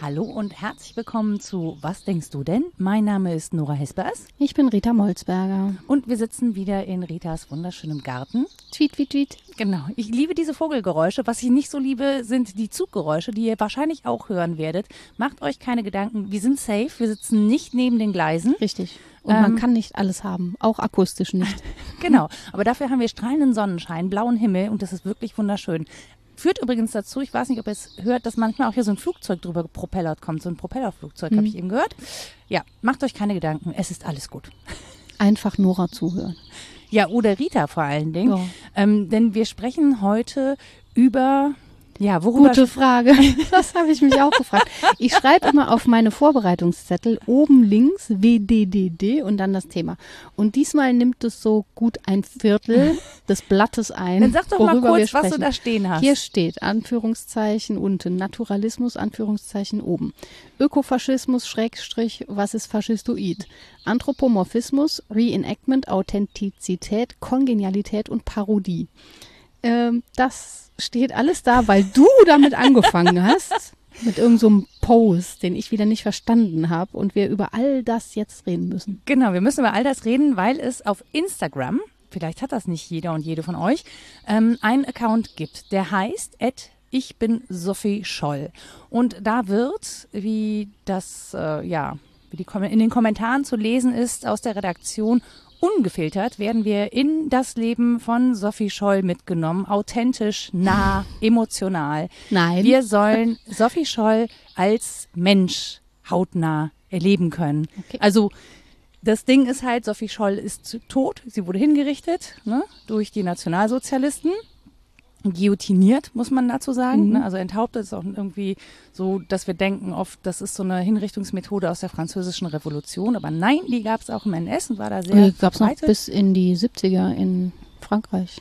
Hallo und herzlich willkommen zu Was denkst du denn? Mein Name ist Nora Hespers Ich bin Rita Molzberger. und wir sitzen wieder in Ritas wunderschönem Garten. Tweet, tweet, tweet. Genau, ich liebe diese Vogelgeräusche. Was ich nicht so liebe, sind die Zuggeräusche, die ihr wahrscheinlich auch hören werdet. Macht euch keine Gedanken, wir sind safe, wir sitzen nicht neben den Gleisen. Richtig. Und Ähm, man kann nicht alles haben, auch akustisch nicht. Genau, aber dafür haben wir strahlenden Sonnenschein, blauen Himmel und das ist wirklich wunderschön. Führt übrigens dazu, ich weiß nicht, ob ihr es hört, dass manchmal auch hier so ein Flugzeug drüber propellert kommt, so ein Propellerflugzeug, habe ich eben gehört. Ja, macht euch keine Gedanken, es ist alles gut. Einfach Nora zuhören. Ja, oder Rita vor allen Dingen. Ja. Ähm, denn wir sprechen heute über, ja, worüber Gute Frage. Das habe ich mich auch gefragt. Ich schreibe immer auf meine Vorbereitungszettel oben links WDDD und dann das Thema. Und diesmal nimmt es so gut ein Viertel des Blattes ein. Dann sag doch mal kurz, was du da stehen hast. Hier steht Anführungszeichen unten Naturalismus, Anführungszeichen oben. Ökofaschismus, Schrägstrich, was ist Faschistoid? Anthropomorphismus, Reenactment, Authentizität, Kongenialität und Parodie. Ähm, das steht alles da, weil du damit angefangen hast. Mit irgendeinem so Post, den ich wieder nicht verstanden habe und wir über all das jetzt reden müssen. Genau, wir müssen über all das reden, weil es auf Instagram, vielleicht hat das nicht jeder und jede von euch, ähm, einen Account gibt, der heißt ich bin Sophie Scholl. Und da wird, wie das, äh, ja, wie die in den Kommentaren zu lesen ist aus der Redaktion, ungefiltert werden wir in das Leben von Sophie Scholl mitgenommen, authentisch, nah, emotional. Nein. Wir sollen Sophie Scholl als Mensch hautnah erleben können. Okay. Also das Ding ist halt, Sophie Scholl ist tot. Sie wurde hingerichtet ne, durch die Nationalsozialisten. Guillotiniert, muss man dazu sagen. Mhm. Ne? Also enthauptet ist auch irgendwie so, dass wir denken oft, das ist so eine Hinrichtungsmethode aus der französischen Revolution. Aber nein, die gab es auch im NS und war da sehr Die gab es noch bis in die 70er in Frankreich.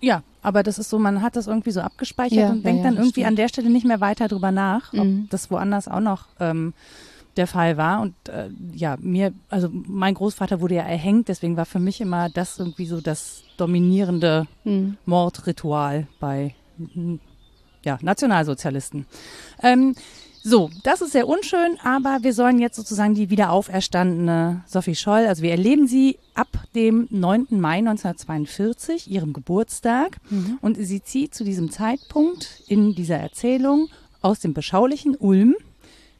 Ja, aber das ist so, man hat das irgendwie so abgespeichert Ja, und denkt ja, dann irgendwie stimmt. an der Stelle nicht mehr weiter drüber nach, ob Mhm. das woanders auch noch ähm, der Fall war. Und äh, ja, mir, also mein Großvater wurde ja erhängt, deswegen war für mich immer das irgendwie so das dominierende Mhm. Mordritual bei mm, ja, Nationalsozialisten. Ähm, so, das ist sehr unschön, aber wir sollen jetzt sozusagen die wieder auferstandene Sophie Scholl, also wir erleben sie ab dem 9. Mai 1942, ihrem Geburtstag. Und sie zieht zu diesem Zeitpunkt in dieser Erzählung aus dem beschaulichen Ulm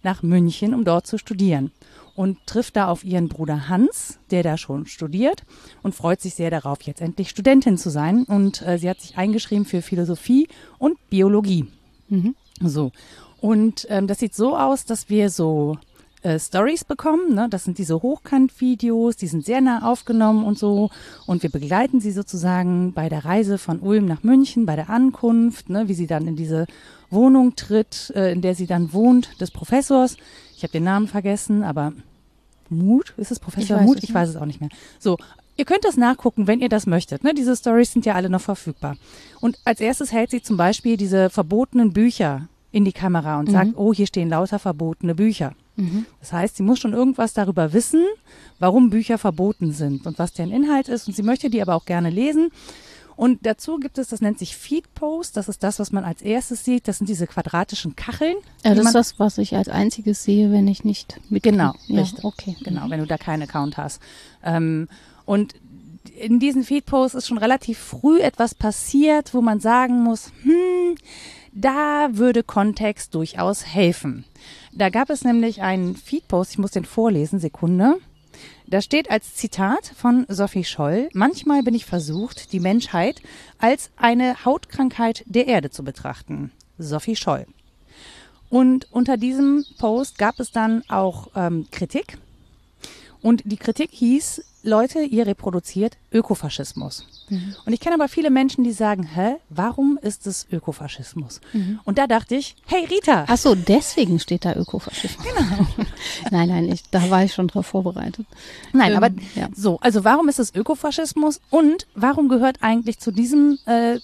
nach München, um dort zu studieren. Und trifft da auf ihren Bruder Hans, der da schon studiert und freut sich sehr darauf, jetzt endlich Studentin zu sein. Und äh, sie hat sich eingeschrieben für Philosophie und Biologie. Mhm. So. Und ähm, das sieht so aus, dass wir so äh, Stories bekommen. Ne? Das sind diese Hochkant-Videos, die sind sehr nah aufgenommen und so. Und wir begleiten sie sozusagen bei der Reise von Ulm nach München, bei der Ankunft, ne? wie sie dann in diese Wohnung tritt, äh, in der sie dann wohnt, des Professors. Ich habe den Namen vergessen, aber Mut? Ist es Professor Mut? Ich weiß es auch nicht mehr. So, ihr könnt das nachgucken, wenn ihr das möchtet. Ne? Diese Stories sind ja alle noch verfügbar. Und als erstes hält sie zum Beispiel diese verbotenen Bücher in die Kamera und sagt, oh, hier stehen lauter verbotene Bücher. Mhm. Das heißt, sie muss schon irgendwas darüber wissen, warum Bücher verboten sind und was deren Inhalt ist. Und sie möchte die aber auch gerne lesen. Und dazu gibt es, das nennt sich Feedpost. Das ist das, was man als erstes sieht. Das sind diese quadratischen Kacheln. Ja, das ist das, was ich als einziges sehe, wenn ich nicht mit. Genau, ja, richtig. Okay. Genau, wenn du da keinen Account hast. Ähm, und in diesen Feedposts ist schon relativ früh etwas passiert, wo man sagen muss, hm, da würde Kontext durchaus helfen. Da gab es nämlich einen Feedpost, ich muss den vorlesen, Sekunde. Da steht als Zitat von Sophie Scholl, manchmal bin ich versucht, die Menschheit als eine Hautkrankheit der Erde zu betrachten. Sophie Scholl. Und unter diesem Post gab es dann auch ähm, Kritik. Und die Kritik hieß, Leute, ihr reproduziert Ökofaschismus. Und ich kenne aber viele Menschen, die sagen, hä, warum ist es Ökofaschismus? Und da dachte ich, hey Rita, Ach so, deswegen steht da Ökofaschismus. Genau. nein, nein, ich, da war ich schon drauf vorbereitet. Nein, Ähm, aber ja. so, also warum ist es Ökofaschismus und warum gehört eigentlich zu diesem äh,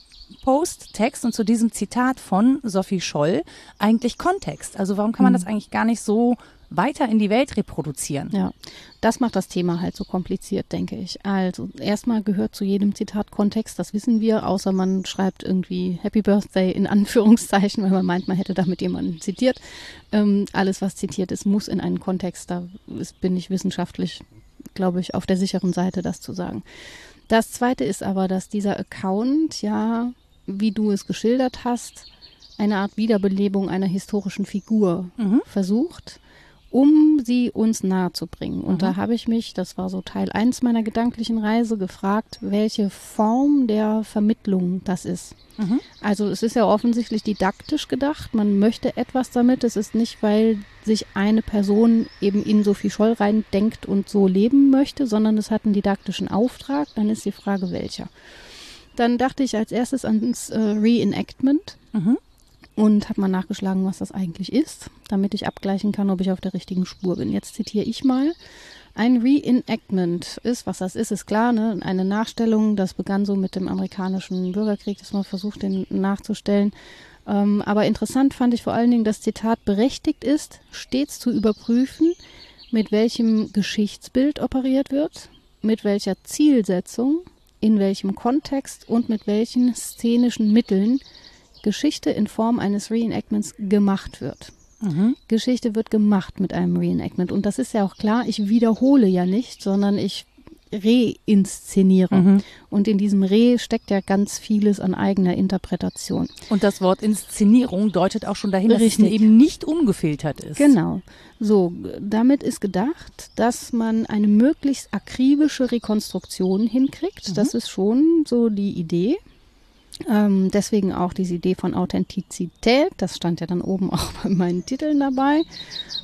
Post-Text und zu diesem Zitat von Sophie Scholl eigentlich Kontext? Also warum kann man Mhm. das eigentlich gar nicht so weiter in die Welt reproduzieren. Ja, das macht das Thema halt so kompliziert, denke ich. Also erstmal gehört zu jedem Zitat Kontext, das wissen wir, außer man schreibt irgendwie Happy Birthday in Anführungszeichen, weil man meint, man hätte damit jemanden zitiert. Ähm, alles, was zitiert ist, muss in einen Kontext, da ist, bin ich wissenschaftlich, glaube ich, auf der sicheren Seite, das zu sagen. Das zweite ist aber, dass dieser Account ja, wie du es geschildert hast, eine Art Wiederbelebung einer historischen Figur Mhm. versucht, um sie uns nahe zu bringen. Und Mhm. da habe ich mich, das war so Teil eins meiner gedanklichen Reise, gefragt, welche Form der Vermittlung das ist. Mhm. Also es ist ja offensichtlich didaktisch gedacht. Man möchte etwas damit. Es ist nicht, weil sich eine Person eben in Sophie Scholl rein denkt und so leben möchte, sondern es hat einen didaktischen Auftrag. Dann ist die Frage, welcher. Dann dachte ich als erstes ans äh, Reenactment Mhm. Und habe mal nachgeschlagen, was das eigentlich ist, damit ich abgleichen kann, ob ich auf der richtigen Spur bin. Jetzt zitiere ich mal. Ein Reenactment ist, was das ist, ist klar, ne? eine Nachstellung. Das begann so mit dem amerikanischen Bürgerkrieg, dass man versucht, den nachzustellen. Ähm, aber interessant fand ich vor allen Dingen, das Zitat berechtigt ist, stets zu überprüfen, mit welchem Geschichtsbild operiert wird, mit welcher Zielsetzung, in welchem Kontext und mit welchen szenischen Mitteln Geschichte in Form eines Reenactments gemacht wird. Mhm. Geschichte wird gemacht mit einem Reenactment. Und das ist ja auch klar, ich wiederhole ja nicht, sondern ich reinszeniere. Mhm. Und in diesem Re steckt ja ganz vieles an eigener Interpretation. Und das Wort Inszenierung deutet auch schon dahin, dass Richtig. es eben nicht ungefiltert ist. Genau. So, damit ist gedacht, dass man eine möglichst akribische Rekonstruktion hinkriegt. Das ist schon so die Idee. Ähm, deswegen auch diese Idee von Authentizität. Das stand ja dann oben auch bei meinen Titeln dabei.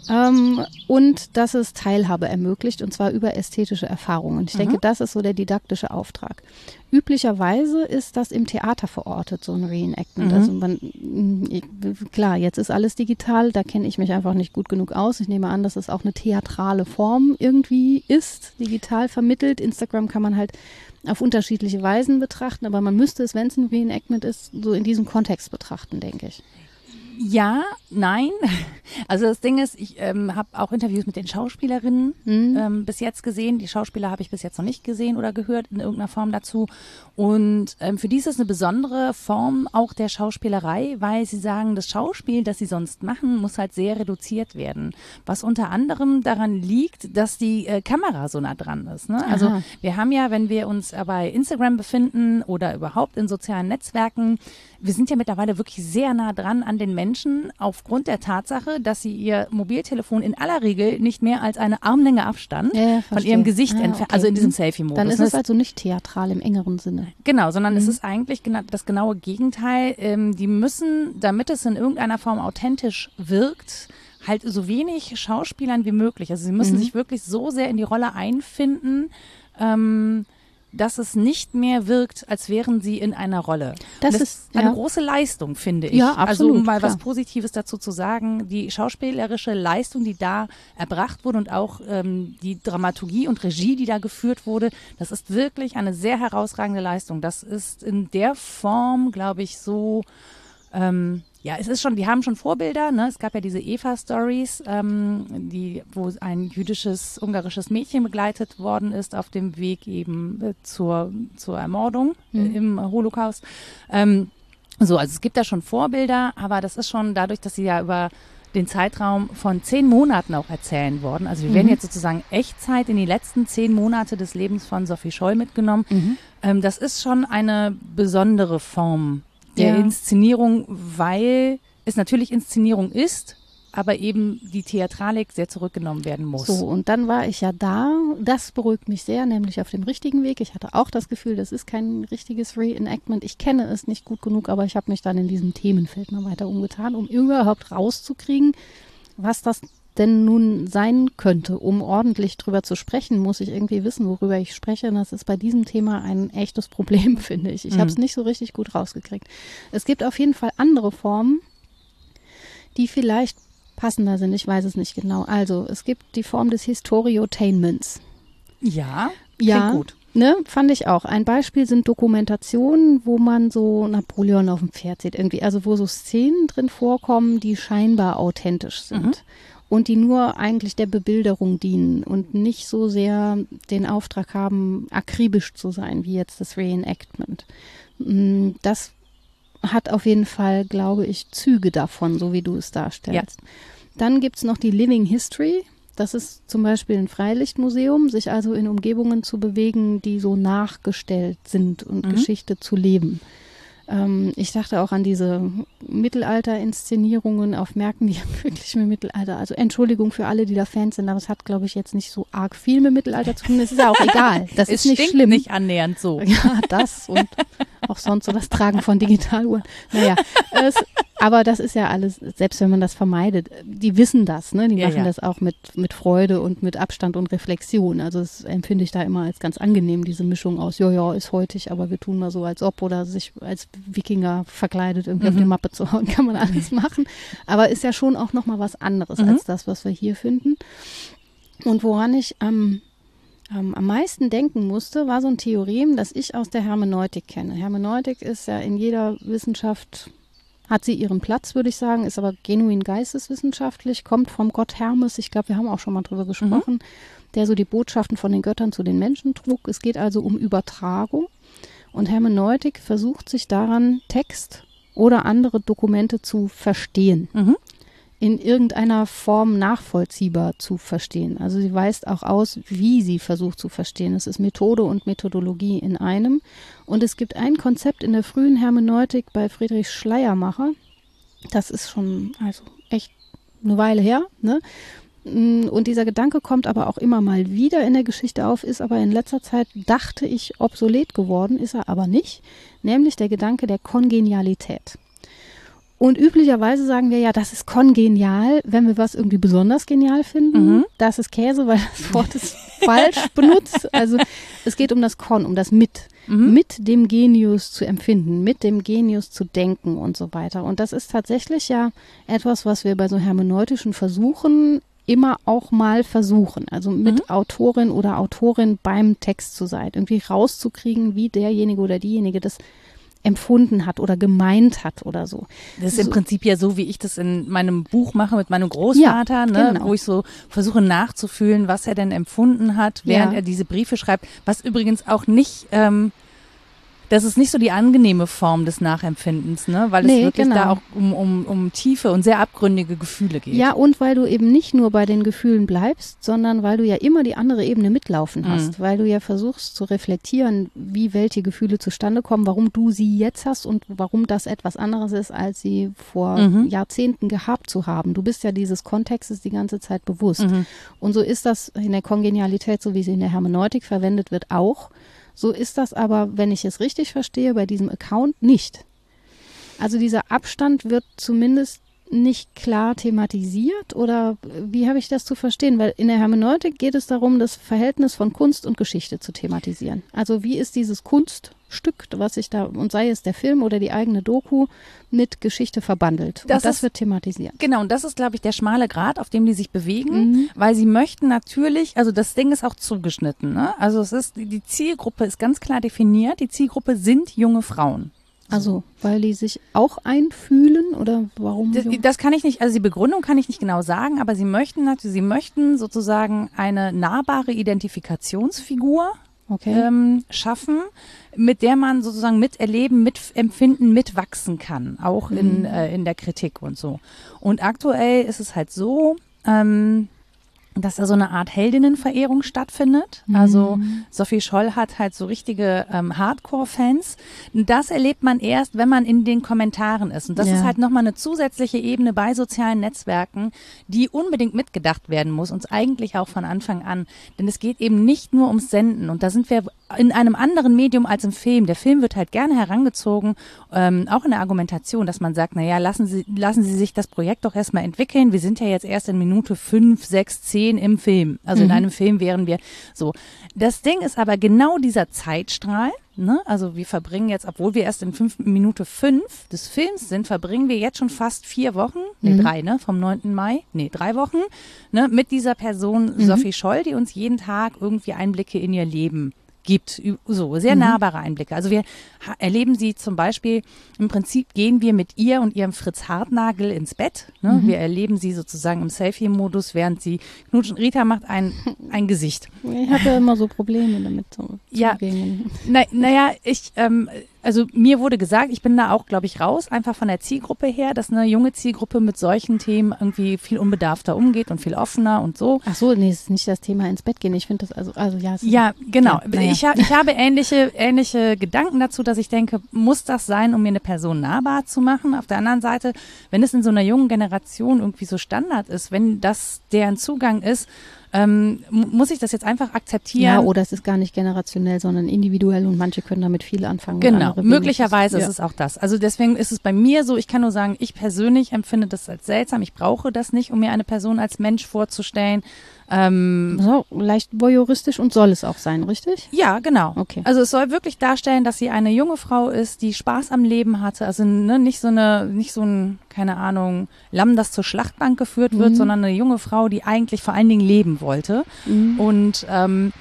Ähm, und dass es Teilhabe ermöglicht, und zwar über ästhetische Erfahrungen. Ich denke, das ist so der didaktische Auftrag. Üblicherweise ist das im Theater verortet, so ein Reenactment. Mhm. Also man, ich, klar, jetzt ist alles digital, da kenne ich mich einfach nicht gut genug aus. Ich nehme an, dass es auch eine theatrale Form irgendwie ist, digital vermittelt. Instagram kann man halt auf unterschiedliche Weisen betrachten, aber man müsste es, wenn es ein Reenactment ist, so in diesem Kontext betrachten, denke ich. Ja, nein. Also das Ding ist, ich ähm, habe auch Interviews mit den Schauspielerinnen Mhm. ähm, bis jetzt gesehen. Die Schauspieler habe ich bis jetzt noch nicht gesehen oder gehört in irgendeiner Form dazu. Und ähm, für die ist es eine besondere Form auch der Schauspielerei, weil sie sagen, das Schauspiel, das sie sonst machen, muss halt sehr reduziert werden. Was unter anderem daran liegt, dass die äh, Kamera so nah dran ist. Ne? Also Aha. wir haben ja, wenn wir uns äh, bei Instagram befinden oder überhaupt in sozialen Netzwerken, wir sind ja mittlerweile wirklich sehr nah dran an den Menschen aufgrund der Tatsache, dass sie ihr Mobiltelefon in aller Regel nicht mehr als eine Armlänge Abstand Ja, ja, von ihrem Gesicht Ah, entfernen, okay. also in diesem Mhm. Selfie-Modus. Dann ist es also nicht theatral im engeren Sinne. Genau, sondern Mhm. es ist eigentlich gena das genaue Gegenteil. Ähm, die müssen, damit es in irgendeiner Form authentisch wirkt, halt so wenig Schauspielern wie möglich. Also sie müssen Mhm. sich wirklich so sehr in die Rolle einfinden, ähm, dass es nicht mehr wirkt, als wären sie in einer Rolle. Das Und ist- eine ja. große Leistung, finde ich. Ja, Also um absolut, mal was klar. Positives dazu zu sagen, die schauspielerische Leistung, die da erbracht wurde und auch ähm, die Dramaturgie und Regie, die da geführt wurde, das ist wirklich eine sehr herausragende Leistung. Das ist in der Form, glaube ich, so ähm, ja, es ist schon, die haben schon Vorbilder, ne? Es gab ja diese Eva-Stories, ähm, die, wo ein jüdisches, ungarisches Mädchen begleitet worden ist auf dem Weg eben äh, zur, zur Ermordung äh, im Holocaust. Ähm, so, also es gibt da schon Vorbilder, aber das ist schon dadurch, dass sie ja über den Zeitraum von zehn Monaten auch erzählen worden. Also wir werden jetzt sozusagen Echtzeit in die letzten zehn Monate des Lebens von Sophie Scholl mitgenommen. Ähm, das ist schon eine besondere Form der Ja. Inszenierung, weil es natürlich Inszenierung ist, aber eben die Theatralik sehr zurückgenommen werden muss. So, und dann war ich ja da. Das beruhigt mich sehr, nämlich auf dem richtigen Weg. Ich hatte auch das Gefühl, das ist kein richtiges Reenactment. Ich kenne es nicht gut genug, aber ich habe mich dann in diesem Themenfeld mal weiter umgetan, um überhaupt rauszukriegen, was das denn nun sein könnte. Um ordentlich drüber zu sprechen, muss ich irgendwie wissen, worüber ich spreche. Und das ist bei diesem Thema ein echtes Problem, finde ich. Ich habe es nicht so richtig gut rausgekriegt. Es gibt auf jeden Fall andere Formen, die vielleicht passender sind. Ich weiß es nicht genau. Also, es gibt die Form des Historiotainments. Ja, Ja, gut. Ne, fand ich auch. Ein Beispiel sind Dokumentationen, wo man so Napoleon auf dem Pferd sieht irgendwie, also wo so Szenen drin vorkommen, die scheinbar authentisch sind. Und die nur eigentlich der Bebilderung dienen und nicht so sehr den Auftrag haben, akribisch zu sein, wie jetzt das Reenactment. Mm, das hat auf jeden Fall, glaube ich, Züge davon, so wie du es darstellst. Ja. Dann gibt es noch die Living History. Das ist zum Beispiel ein Freilichtmuseum, sich also in Umgebungen zu bewegen, die so nachgestellt sind und mhm. Geschichte zu leben. Ähm, ich dachte auch an diese Mittelalter-Inszenierungen auf Märkten, die wirklich mit Mittelalter, also Entschuldigung für alle, die da Fans sind, aber es hat, glaube ich, jetzt nicht so arg viel mit Mittelalter zu tun. Es ist ja auch egal. Das ist nicht schlimm. nicht annähernd so. Ja, das und auch sonst so das Tragen von Digitaluhren. Naja, es, aber das ist ja alles, selbst wenn man das vermeidet, die wissen das, ne? Die ja, machen ja. das auch mit, mit Freude und mit Abstand und Reflexion. Also das empfinde ich da immer als ganz angenehm, diese Mischung aus, ja, ja, ist heutig, aber wir tun mal so, als ob oder sich als Wikinger verkleidet irgendwie mhm. auf die Mappe zu hauen, kann man alles machen. Aber ist ja schon auch nochmal was anderes mhm. als das, was wir hier finden. Und woran ich am ähm, am meisten denken musste, war so ein Theorem, das ich aus der Hermeneutik kenne. Hermeneutik ist ja in jeder Wissenschaft hat sie ihren Platz, würde ich sagen, ist aber genuin geisteswissenschaftlich, kommt vom Gott Hermes, ich glaube, wir haben auch schon mal drüber gesprochen, mhm. der so die Botschaften von den Göttern zu den Menschen trug. Es geht also um Übertragung und Hermeneutik versucht sich daran, Text oder andere Dokumente zu verstehen. Mhm in irgendeiner Form nachvollziehbar zu verstehen. Also sie weist auch aus, wie sie versucht zu verstehen. Es ist Methode und Methodologie in einem. Und es gibt ein Konzept in der frühen Hermeneutik bei Friedrich Schleiermacher. Das ist schon also echt eine Weile her. Ne? Und dieser Gedanke kommt aber auch immer mal wieder in der Geschichte auf, ist aber in letzter Zeit, dachte ich, obsolet geworden, ist er aber nicht, nämlich der Gedanke der Kongenialität. Und üblicherweise sagen wir ja, das ist kongenial, wenn wir was irgendwie besonders genial finden. Mhm. Das ist Käse, weil das Wort ist falsch benutzt. Also es geht um das Kon, um das Mit. Mhm. Mit dem Genius zu empfinden, mit dem Genius zu denken und so weiter. Und das ist tatsächlich ja etwas, was wir bei so hermeneutischen Versuchen immer auch mal versuchen, also mit mhm. Autorin oder Autorin beim Text zu sein, irgendwie rauszukriegen, wie derjenige oder diejenige das empfunden hat oder gemeint hat oder so. Das ist im Prinzip ja so, wie ich das in meinem Buch mache mit meinem Großvater, ja, ne, genau. wo ich so versuche nachzufühlen, was er denn empfunden hat, während ja. er diese Briefe schreibt, was übrigens auch nicht ähm, das ist nicht so die angenehme Form des Nachempfindens, ne? weil nee, es wirklich genau. da auch um, um, um tiefe und sehr abgründige Gefühle geht. Ja, und weil du eben nicht nur bei den Gefühlen bleibst, sondern weil du ja immer die andere Ebene mitlaufen hast, mhm. weil du ja versuchst zu reflektieren, wie welche Gefühle zustande kommen, warum du sie jetzt hast und warum das etwas anderes ist, als sie vor mhm. Jahrzehnten gehabt zu haben. Du bist ja dieses Kontextes die ganze Zeit bewusst. Mhm. Und so ist das in der Kongenialität, so wie sie in der Hermeneutik verwendet wird, auch. So ist das aber, wenn ich es richtig verstehe, bei diesem Account nicht. Also dieser Abstand wird zumindest nicht klar thematisiert oder wie habe ich das zu verstehen? Weil in der Hermeneutik geht es darum, das Verhältnis von Kunst und Geschichte zu thematisieren. Also wie ist dieses Kunststück, was sich da, und sei es der Film oder die eigene Doku, mit Geschichte verbandelt. Das, und das ist, wird thematisiert. Genau, und das ist, glaube ich, der schmale Grad, auf dem die sich bewegen, mhm. weil sie möchten natürlich, also das Ding ist auch zugeschnitten. Ne? Also es ist, die Zielgruppe ist ganz klar definiert. Die Zielgruppe sind junge Frauen. Also, weil die sich auch einfühlen oder warum? Das, das, kann ich nicht, also die Begründung kann ich nicht genau sagen, aber sie möchten natürlich, sie möchten sozusagen eine nahbare Identifikationsfigur okay. ähm, schaffen, mit der man sozusagen miterleben, mitempfinden, mitwachsen kann, auch mhm. in, äh, in der Kritik und so. Und aktuell ist es halt so, ähm, dass da so eine Art Heldinnenverehrung stattfindet. Mhm. Also Sophie Scholl hat halt so richtige ähm, Hardcore-Fans. Das erlebt man erst, wenn man in den Kommentaren ist. Und das ja. ist halt nochmal eine zusätzliche Ebene bei sozialen Netzwerken, die unbedingt mitgedacht werden muss, uns eigentlich auch von Anfang an. Denn es geht eben nicht nur ums Senden. Und da sind wir in einem anderen Medium als im Film. Der Film wird halt gerne herangezogen, ähm, auch in der Argumentation, dass man sagt, na ja, lassen Sie, lassen Sie sich das Projekt doch erstmal entwickeln. Wir sind ja jetzt erst in Minute fünf, sechs, zehn im Film. Also mhm. in einem Film wären wir so. Das Ding ist aber genau dieser Zeitstrahl. Ne? Also wir verbringen jetzt, obwohl wir erst in fünf, Minute fünf des Films sind, verbringen wir jetzt schon fast vier Wochen, nee, mhm. drei, ne? Vom 9. Mai, nee, drei Wochen, ne? Mit dieser Person mhm. Sophie Scholl, die uns jeden Tag irgendwie Einblicke in ihr Leben gibt. So, sehr Mhm. nahbare Einblicke. Also wir erleben sie zum Beispiel, im Prinzip gehen wir mit ihr und ihrem Fritz Hartnagel ins Bett. Ne? Mhm. Wir erleben sie sozusagen im Selfie-Modus, während sie knutschen. Rita macht ein, ein Gesicht. Ich habe ja immer so Probleme damit. So Ja. Zugängen. Na, naja, ich, ähm, also mir wurde gesagt, ich bin da auch, glaube ich, raus, einfach von der Zielgruppe her, dass eine junge Zielgruppe mit solchen Themen irgendwie viel unbedarfter umgeht und viel offener und so. Ach so, nee, es ist nicht das Thema ins Bett gehen. Ich finde das also, also ja. es ist- Ja, genau. Ja, naja. ich, ich habe ähnliche, ähnliche Gedanken dazu, dass ich denke, muss das sein, um mir eine Person nahbar zu machen? Auf der anderen Seite, wenn es in so einer jungen Generation irgendwie so Standard ist, wenn das deren Zugang ist, ähm, mu- muss ich das jetzt einfach akzeptieren. Ja, oder es ist gar nicht generationell, sondern individuell und manche können damit viel anfangen. Genau, möglicherweise ja. ist es auch das. Also deswegen ist es bei mir so, ich kann nur sagen, ich persönlich empfinde das als seltsam. Ich brauche das nicht, um mir eine Person als Mensch vorzustellen. Ähm, so, leicht voyeuristisch und soll es auch sein, richtig? ja, genau. Okay. Also es soll wirklich darstellen, dass sie eine junge Frau ist, die Spaß am Leben hatte. Also ne, nicht so eine, nicht so ein, keine Ahnung, Lamm, das zur Schlachtbank geführt wird, Mhm. sondern eine junge Frau, die eigentlich vor allen Dingen leben wollte. Mhm. Und ähm,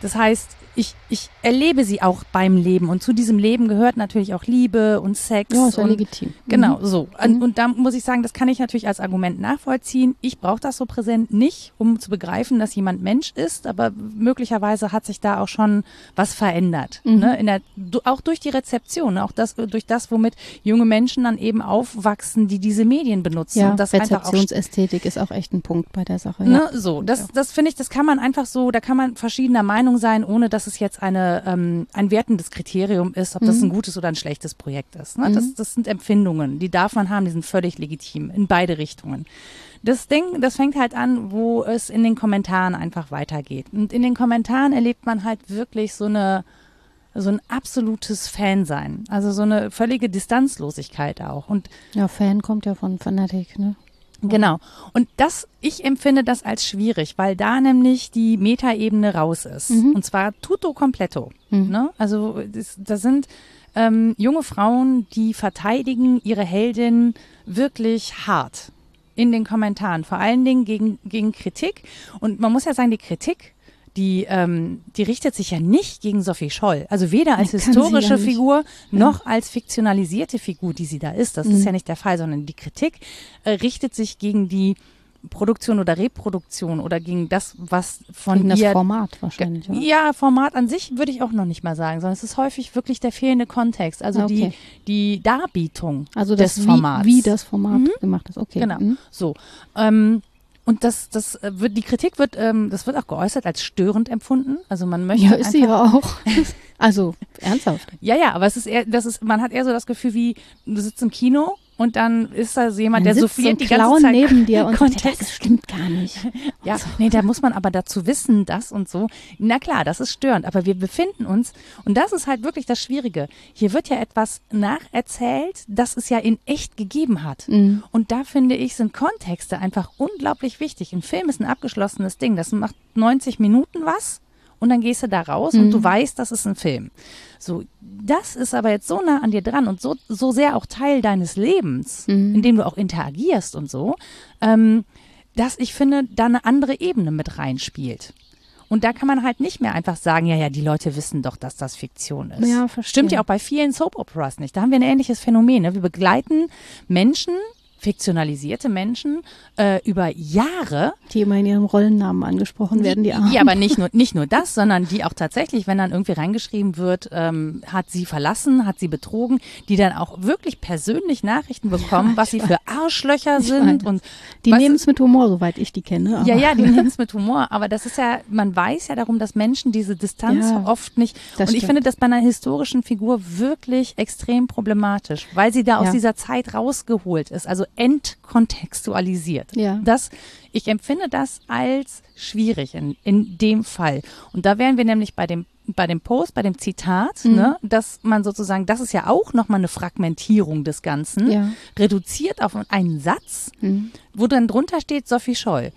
das heißt, ich, ich erlebe sie auch beim Leben. Und zu diesem Leben gehört natürlich auch Liebe und Sex. Ja, ist ja und legitim. Genau, Mhm. so. Und, Mhm. und da muss ich sagen, das kann ich natürlich als Argument nachvollziehen. Ich brauche das so präsent nicht, um zu begreifen, dass jemand Mensch ist, aber möglicherweise hat sich da auch schon was verändert. Mhm. Ne? In der, auch durch die Rezeption, auch das, durch das, womit junge Menschen dann eben aufwachsen, die diese Medien benutzen. Ja, und das Rezeptionsästhetik ist auch echt ein Punkt bei der Sache. Ne, Ja. so, das, das finde ich, das kann man einfach so, da kann man verschiedener Meinung sein, ohne dass es jetzt eine, ähm, ein wertendes Kriterium ist, ob das Mhm. ein gutes oder ein schlechtes Projekt ist. Ne? Mhm. Das, das sind Empfindungen, die darf man haben, die sind völlig legitim, in beide Richtungen. Das Ding, das fängt halt an, wo es in den Kommentaren einfach weitergeht. Und in den Kommentaren erlebt man halt wirklich so eine, so ein absolutes Fansein. Also so eine völlige Distanzlosigkeit auch. Und ja, Fan kommt ja von Fanatic, ne? Genau. Und das, ich empfinde das als schwierig, weil da nämlich die Metaebene raus ist. Mhm. Und zwar tutto completo. Mhm. Ne? Also das, das sind ähm, junge Frauen, die verteidigen ihre Heldin wirklich hart in den Kommentaren, vor allen Dingen gegen, gegen Kritik. Und man muss ja sagen, die Kritik, die, ähm, die richtet sich ja nicht gegen Sophie Scholl. Also weder als Nee, historische ja. Figur noch als fiktionalisierte Figur, die sie da ist. Das ist Mhm. ja nicht der Fall, sondern die Kritik äh, richtet sich gegen die Produktion oder Reproduktion oder gegen das, was von Gegen das ihr Format wahrscheinlich, oder? ja, Format an sich würde ich auch noch nicht mal sagen, sondern es ist häufig wirklich der fehlende Kontext, also Okay. die, die Darbietung Also des das, Formats. wie, wie das Format Mhm. gemacht ist. Okay. Genau. Mhm. So. Ähm, und das, das äh, wird, die Kritik wird, ähm, das wird auch geäußert als störend empfunden. Also man möchte Ja, ist sie ja auch. also, ernsthaft. ja, ja, aber es ist eher, das ist, man hat eher so das Gefühl wie, du sitzt im Kino und dann ist da so jemand, der Dann sitzt so souffliert die ganze Zeit neben dir und sagt, Kontext. das stimmt gar nicht. Ja, nee, da muss man aber dazu wissen, das und so. Na klar, das ist störend, aber wir befinden uns, und das ist halt wirklich das Schwierige. Hier wird ja etwas nacherzählt, das es ja in echt gegeben hat. Mhm. Und da finde ich, sind Kontexte einfach unglaublich wichtig. Ein Film ist ein abgeschlossenes Ding. Das macht 90 Minuten was und dann gehst du da raus und Mhm. du weißt, das ist ein Film. So, das ist aber jetzt so nah an dir dran und so, so sehr auch Teil deines Lebens, Mhm. in dem du auch interagierst und so, ähm, dass ich finde, da eine andere Ebene mit reinspielt. Und da kann man halt nicht mehr einfach sagen, ja, ja, die Leute wissen doch, dass das Fiktion ist. Ja, verstehe. Stimmt ja auch bei vielen Soap Operas nicht. Da haben wir ein ähnliches Phänomen. Ne? Wir begleiten Menschen, fiktionalisierte Menschen, äh, über Jahre. Die immer in ihrem Rollennamen angesprochen werden, die Armen. Ja, aber nicht nur, nicht nur das, sondern die auch tatsächlich, wenn dann irgendwie reingeschrieben wird, ähm, hat sie verlassen, hat sie betrogen, die dann auch wirklich persönlich Nachrichten bekommen, was sie für Arschlöcher sind weiß. und Die nehmen es mit Humor, soweit ich die kenne. ja, ja, die nehmen es mit Humor, aber das ist ja, man weiß ja darum, dass Menschen diese Distanz Ja, oft nicht. und ich stimmt. finde das bei einer historischen Figur wirklich extrem problematisch, weil sie da aus Ja. dieser Zeit rausgeholt ist, also entkontextualisiert. Ja. Das, ich empfinde das als schwierig in, in dem Fall. Und da wären wir nämlich bei dem bei dem Post, bei dem Zitat, Mhm. ne, dass man sozusagen, das ist ja auch nochmal eine Fragmentierung des Ganzen, Ja. reduziert auf einen Satz, Mhm. wo dann drunter steht Sophie Scholl.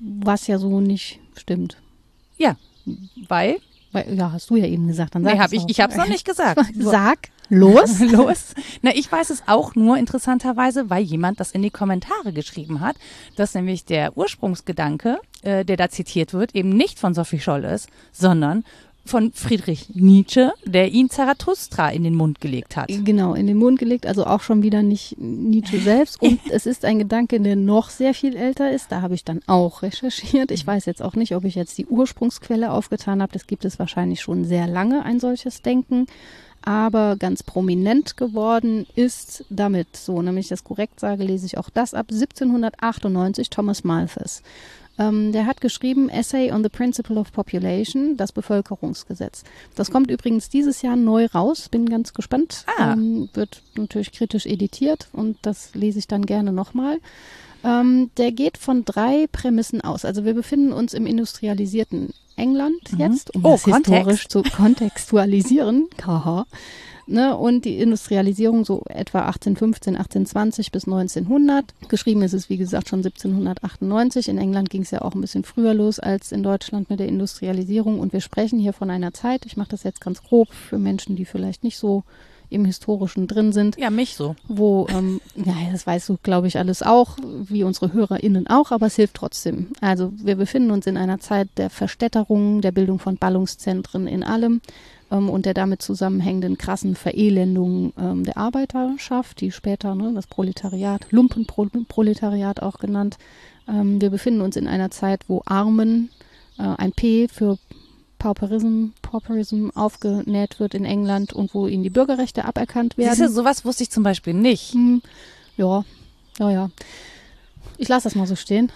Was ja so nicht stimmt. Ja, weil, Weil, ja, hast du ja eben gesagt. Dann sag nee, hab es ich, auch. ich hab's noch nicht gesagt. Sag los. Los. Na, ich weiß es auch nur interessanterweise, weil jemand das in die Kommentare geschrieben hat, dass nämlich der Ursprungsgedanke, äh, der da zitiert wird, eben nicht von Sophie Scholl ist, sondern von Friedrich Nietzsche, der ihn Zarathustra in den Mund gelegt hat. Genau, in den Mund gelegt, also auch schon wieder nicht Nietzsche selbst. Und es ist ein Gedanke, der noch sehr viel älter ist. Da habe ich dann auch recherchiert. Ich weiß jetzt auch nicht, ob ich jetzt die Ursprungsquelle aufgetan habe. Das gibt es wahrscheinlich schon sehr lange, ein solches Denken. Aber ganz prominent geworden ist damit, so nämlich das korrekt sage, lese ich auch das ab, 1798 Thomas Malthus. Ähm, der hat geschrieben Essay on the Principle of Population, das Bevölkerungsgesetz. Das kommt übrigens dieses Jahr neu raus, bin ganz gespannt. Ah. Ähm, wird natürlich kritisch editiert und das lese ich dann gerne nochmal. Ähm, der geht von drei Prämissen aus. Also wir befinden uns im industrialisierten England jetzt, um Oh, das Kontext. historisch zu kontextualisieren. Haha. Ne, und die Industrialisierung so etwa 1815, 1820 bis 1900. Geschrieben ist es, wie gesagt, schon 1798. In England ging es ja auch ein bisschen früher los als in Deutschland mit der Industrialisierung. Und wir sprechen hier von einer Zeit, ich mache das jetzt ganz grob für Menschen, die vielleicht nicht so im Historischen drin sind, Ja, mich so. wo, ähm, ja, das weißt du, glaube ich, alles auch, wie unsere HörerInnen auch, aber es hilft trotzdem. Also wir befinden uns in einer Zeit der Verstädterung, der Bildung von Ballungszentren in allem ähm, und der damit zusammenhängenden krassen Verelendung ähm, der Arbeiterschaft, die später ne, das Proletariat, Lumpenproletariat auch genannt. Ähm, wir befinden uns in einer Zeit, wo Armen, äh, ein P für Pauperism, Pauperism aufgenäht wird in England und wo ihnen die Bürgerrechte aberkannt werden. Siehst du, sowas wusste ich zum Beispiel nicht. Hm, ja, ja, ja. Ich lasse das mal so stehen.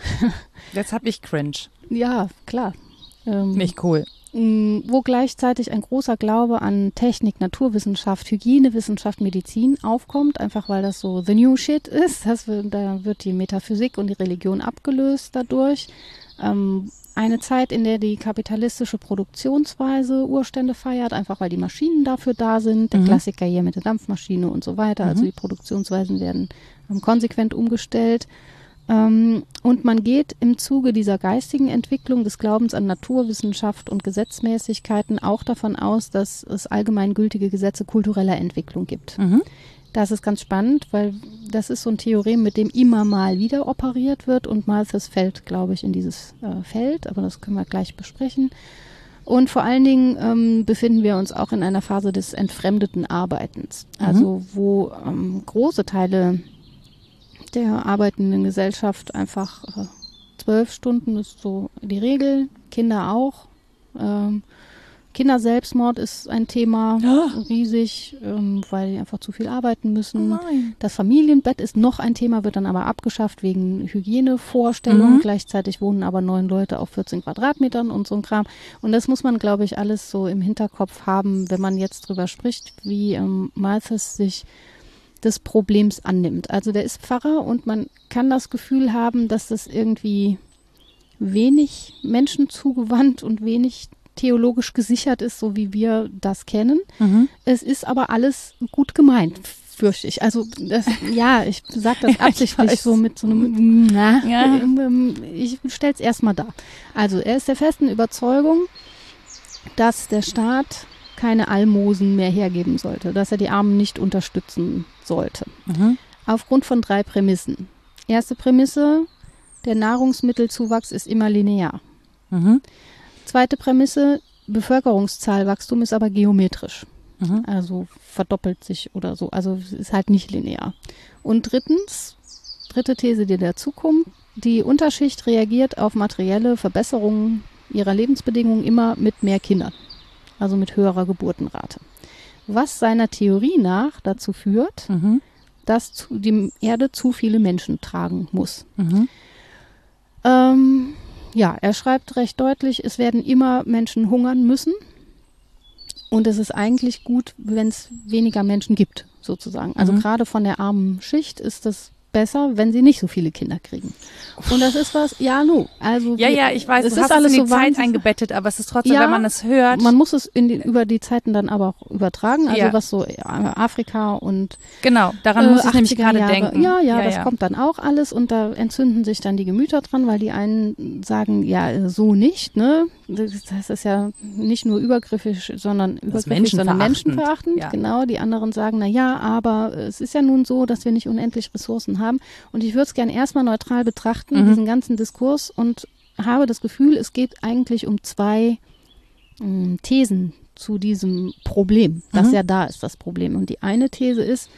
Jetzt hab ich cringe. Ja, klar. Ähm, Nicht cool. Mh, Wo gleichzeitig ein großer Glaube an Technik, Naturwissenschaft, Hygienewissenschaft, Medizin aufkommt, einfach weil das so the new shit ist. Das, wird- da wird die Metaphysik und die Religion abgelöst dadurch. Ähm, eine Zeit, in der die kapitalistische Produktionsweise Urstände feiert, einfach weil die Maschinen dafür da sind. Der Mhm. Klassiker hier mit der Dampfmaschine und so weiter. Also Mhm. die Produktionsweisen werden ähm, konsequent umgestellt. Ähm, und man geht im Zuge dieser geistigen Entwicklung des Glaubens an Naturwissenschaft und Gesetzmäßigkeiten auch davon aus, dass es allgemeingültige Gesetze kultureller Entwicklung gibt. Mhm. Das ist ganz spannend, weil das ist so ein Theorem, mit dem immer mal wieder operiert wird und Malthus fällt, glaube ich, in dieses äh, Feld, aber das können wir gleich besprechen. Und vor allen Dingen ähm, befinden wir uns auch in einer Phase des entfremdeten Arbeitens, also wo ähm, große Teile der arbeitenden Gesellschaft einfach äh, zwölf Stunden ist so die Regel, Kinder auch. Ähm, Kinderselbstmord ist ein Thema, Ah. riesig, ähm, weil die einfach zu viel arbeiten müssen. nein. Das Familienbett ist noch ein Thema, wird dann aber abgeschafft wegen Hygienevorstellungen. Mhm. Gleichzeitig wohnen aber neun Leute auf 14 Quadratmetern und so ein Kram. Und das muss man, glaube ich, alles so im Hinterkopf haben, wenn man jetzt drüber spricht, wie ähm, Malthus sich des Problems annimmt. Also der ist Pfarrer und man kann das Gefühl haben, dass das irgendwie wenig Menschen zugewandt und wenig theologisch gesichert ist, so wie wir das kennen. Mhm. Es ist aber alles gut gemeint, fürchte ich. Also das, ja, ich sage das Ja, ich absichtlich weiß. so mit so einem, na, Ja. ich stelle es erstmal dar. Also er ist der festen Überzeugung, dass der Staat keine Almosen mehr hergeben sollte, dass er die Armen nicht unterstützen sollte. Mhm. Aufgrund von drei Prämissen. Erste Prämisse, der Nahrungsmittelzuwachs ist immer linear. Mhm. Zweite Prämisse, Bevölkerungszahlwachstum ist aber geometrisch. Mhm. Also verdoppelt sich oder so. Also ist halt nicht linear. Und drittens, dritte These, die dazukommt, die Unterschicht reagiert auf materielle Verbesserungen ihrer Lebensbedingungen immer mit mehr Kindern. Also mit höherer Geburtenrate. Was seiner Theorie nach dazu führt, Mhm. dass zu, die Erde zu viele Menschen tragen muss. Mhm. Ähm, ja, er schreibt recht deutlich, es werden immer Menschen hungern müssen. Und es ist eigentlich gut, wenn es weniger Menschen gibt, sozusagen. Also Mhm. gerade von der armen Schicht ist es besser, wenn sie nicht so viele Kinder kriegen. Und das ist was, ja, nu, also Ja, wir- ja, ich weiß, es ist alles es in die so Zeit eingebettet, aber es ist trotzdem, Ja, wenn man es hört. Man muss es in die, über die Zeiten dann aber auch übertragen, also Ja. was so äh, Afrika und genau, daran äh, muss ich nämlich 80er gerade Jahre. denken. Ja, ja, das kommt dann auch alles und da entzünden sich dann die Gemüter dran, weil die einen sagen, ja, so nicht, ne? Das ist ja nicht nur übergriffig, sondern übergriffig, sondern menschenverachtend. Ja. Genau, die anderen sagen, na ja, aber es ist ja nun so, dass wir nicht unendlich Ressourcen haben und ich würde es gern erstmal neutral betrachten, Mhm. diesen ganzen Diskurs und habe das Gefühl, es geht eigentlich um zwei ähm, Thesen zu diesem Problem, das Mhm. ja da ist, das Problem. Und die eine These ist,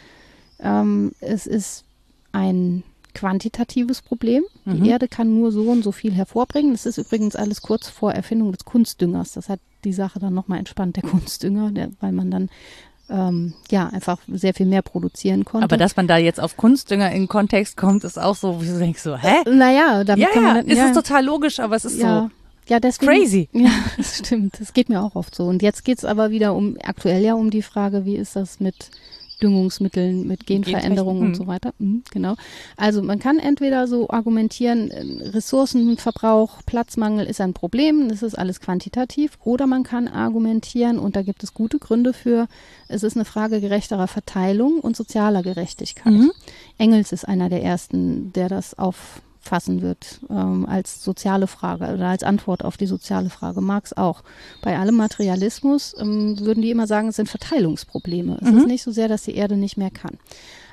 ähm, es ist ein quantitatives Problem. Mhm. Die Erde kann nur so und so viel hervorbringen. Das ist übrigens alles kurz vor Erfindung des Kunstdüngers. Das hat die Sache dann nochmal entspannt, der Kunstdünger, der, weil man dann ähm, ja einfach sehr viel mehr produzieren konnte. Aber dass man da jetzt auf Kunstdünger in Kontext kommt, ist auch so, wie du denkst so, hä? naja, damit Ja, kann man ja, dann, ist ja, es total logisch, aber es ist ja, ja, deswegen, crazy. Ja, das stimmt. Das geht mir auch oft so. Und jetzt geht's aber wieder um, aktuell ja um die Frage, wie ist das mit Düngungsmitteln, mit Genveränderungen und so weiter. Mhm, genau. Also man kann entweder so argumentieren, äh, Ressourcenverbrauch, Platzmangel ist ein Problem, das ist alles quantitativ, oder man kann argumentieren, und da gibt es gute Gründe für, es ist eine Frage gerechterer Verteilung und sozialer Gerechtigkeit. Mhm. Engels ist einer der ersten, der das auffassen wird ähm, als soziale Frage oder als Antwort auf die soziale Frage. Marx auch. Bei allem Materialismus ähm, würden die immer sagen, es sind Verteilungsprobleme. Es Mhm. ist nicht so sehr, dass die Erde nicht mehr kann.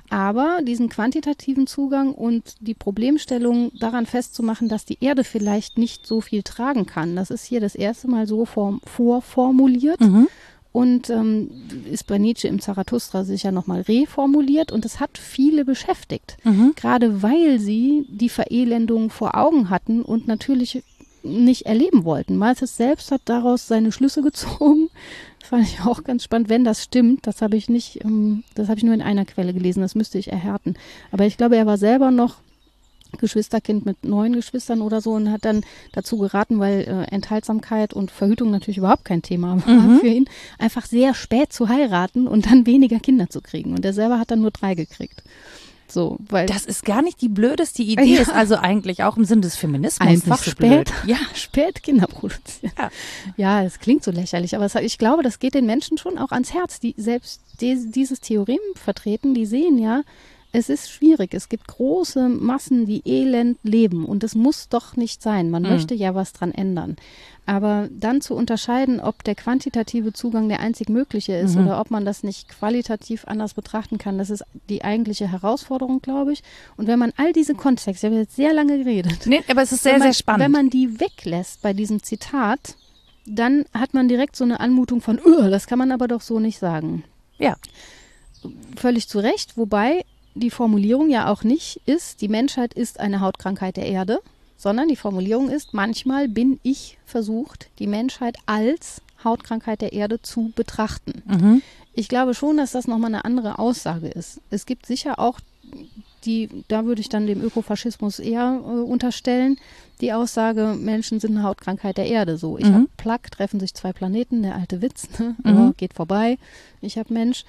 Aber diesen quantitativen Zugang und die Problemstellung daran festzumachen, dass die Erde vielleicht nicht so viel tragen kann, das ist hier das erste Mal so form vorformuliert Mhm. Und ähm, ist bei Nietzsche im Zarathustra sicher nochmal reformuliert und es hat viele beschäftigt. Mhm. Gerade weil sie die Verelendung vor Augen hatten und natürlich nicht erleben wollten. Malthus selbst hat daraus seine Schlüsse gezogen. Das fand ich auch ganz spannend, wenn das stimmt. Das habe ich nicht, ähm, das habe ich nur in einer Quelle gelesen, das müsste ich erhärten. Aber ich glaube, er war selber noch Geschwisterkind mit neun Geschwistern oder so und hat dann dazu geraten, weil äh, Enthaltsamkeit und Verhütung natürlich überhaupt kein Thema war Mhm. für ihn, einfach sehr spät zu heiraten und dann weniger Kinder zu kriegen. Und er selber hat dann nur drei gekriegt. So, weil Das ist gar nicht die blödeste Idee, Ja. ist also eigentlich auch im Sinn des Feminismus einfach so spät, blöd. Ja, spät Kinder produzieren. Ja. Ja, es klingt so lächerlich, aber ich glaube, das geht den Menschen schon auch ans Herz, die selbst die, dieses Theorem vertreten, die sehen ja, es ist schwierig. Es gibt große Massen, die elend leben und es muss doch nicht sein. Man Mhm. möchte ja was dran ändern. Aber dann zu unterscheiden, ob der quantitative Zugang der einzig mögliche ist Mhm. oder ob man das nicht qualitativ anders betrachten kann, das ist die eigentliche Herausforderung, glaube ich. Und wenn man all diese Kontexte, ich habe jetzt sehr lange geredet, nee, aber es ist sehr, man, sehr spannend. Wenn man die weglässt bei diesem Zitat, dann hat man direkt so eine Anmutung von, "Ugh, das kann man aber doch so nicht sagen. ja, Völlig zu Recht, wobei die Formulierung ja auch nicht ist, die Menschheit ist eine Hautkrankheit der Erde, sondern die Formulierung ist, manchmal bin ich versucht, die Menschheit als Hautkrankheit der Erde zu betrachten. mhm. Ich glaube schon, dass das nochmal eine andere Aussage ist. Es gibt sicher auch die, da würde ich dann dem Ökofaschismus eher äh, unterstellen, die Aussage, Menschen sind eine Hautkrankheit der Erde. So, ich Mhm. habe Plack, treffen sich zwei Planeten, der alte Witz, ne? Mhm. geht vorbei, ich habe Mensch.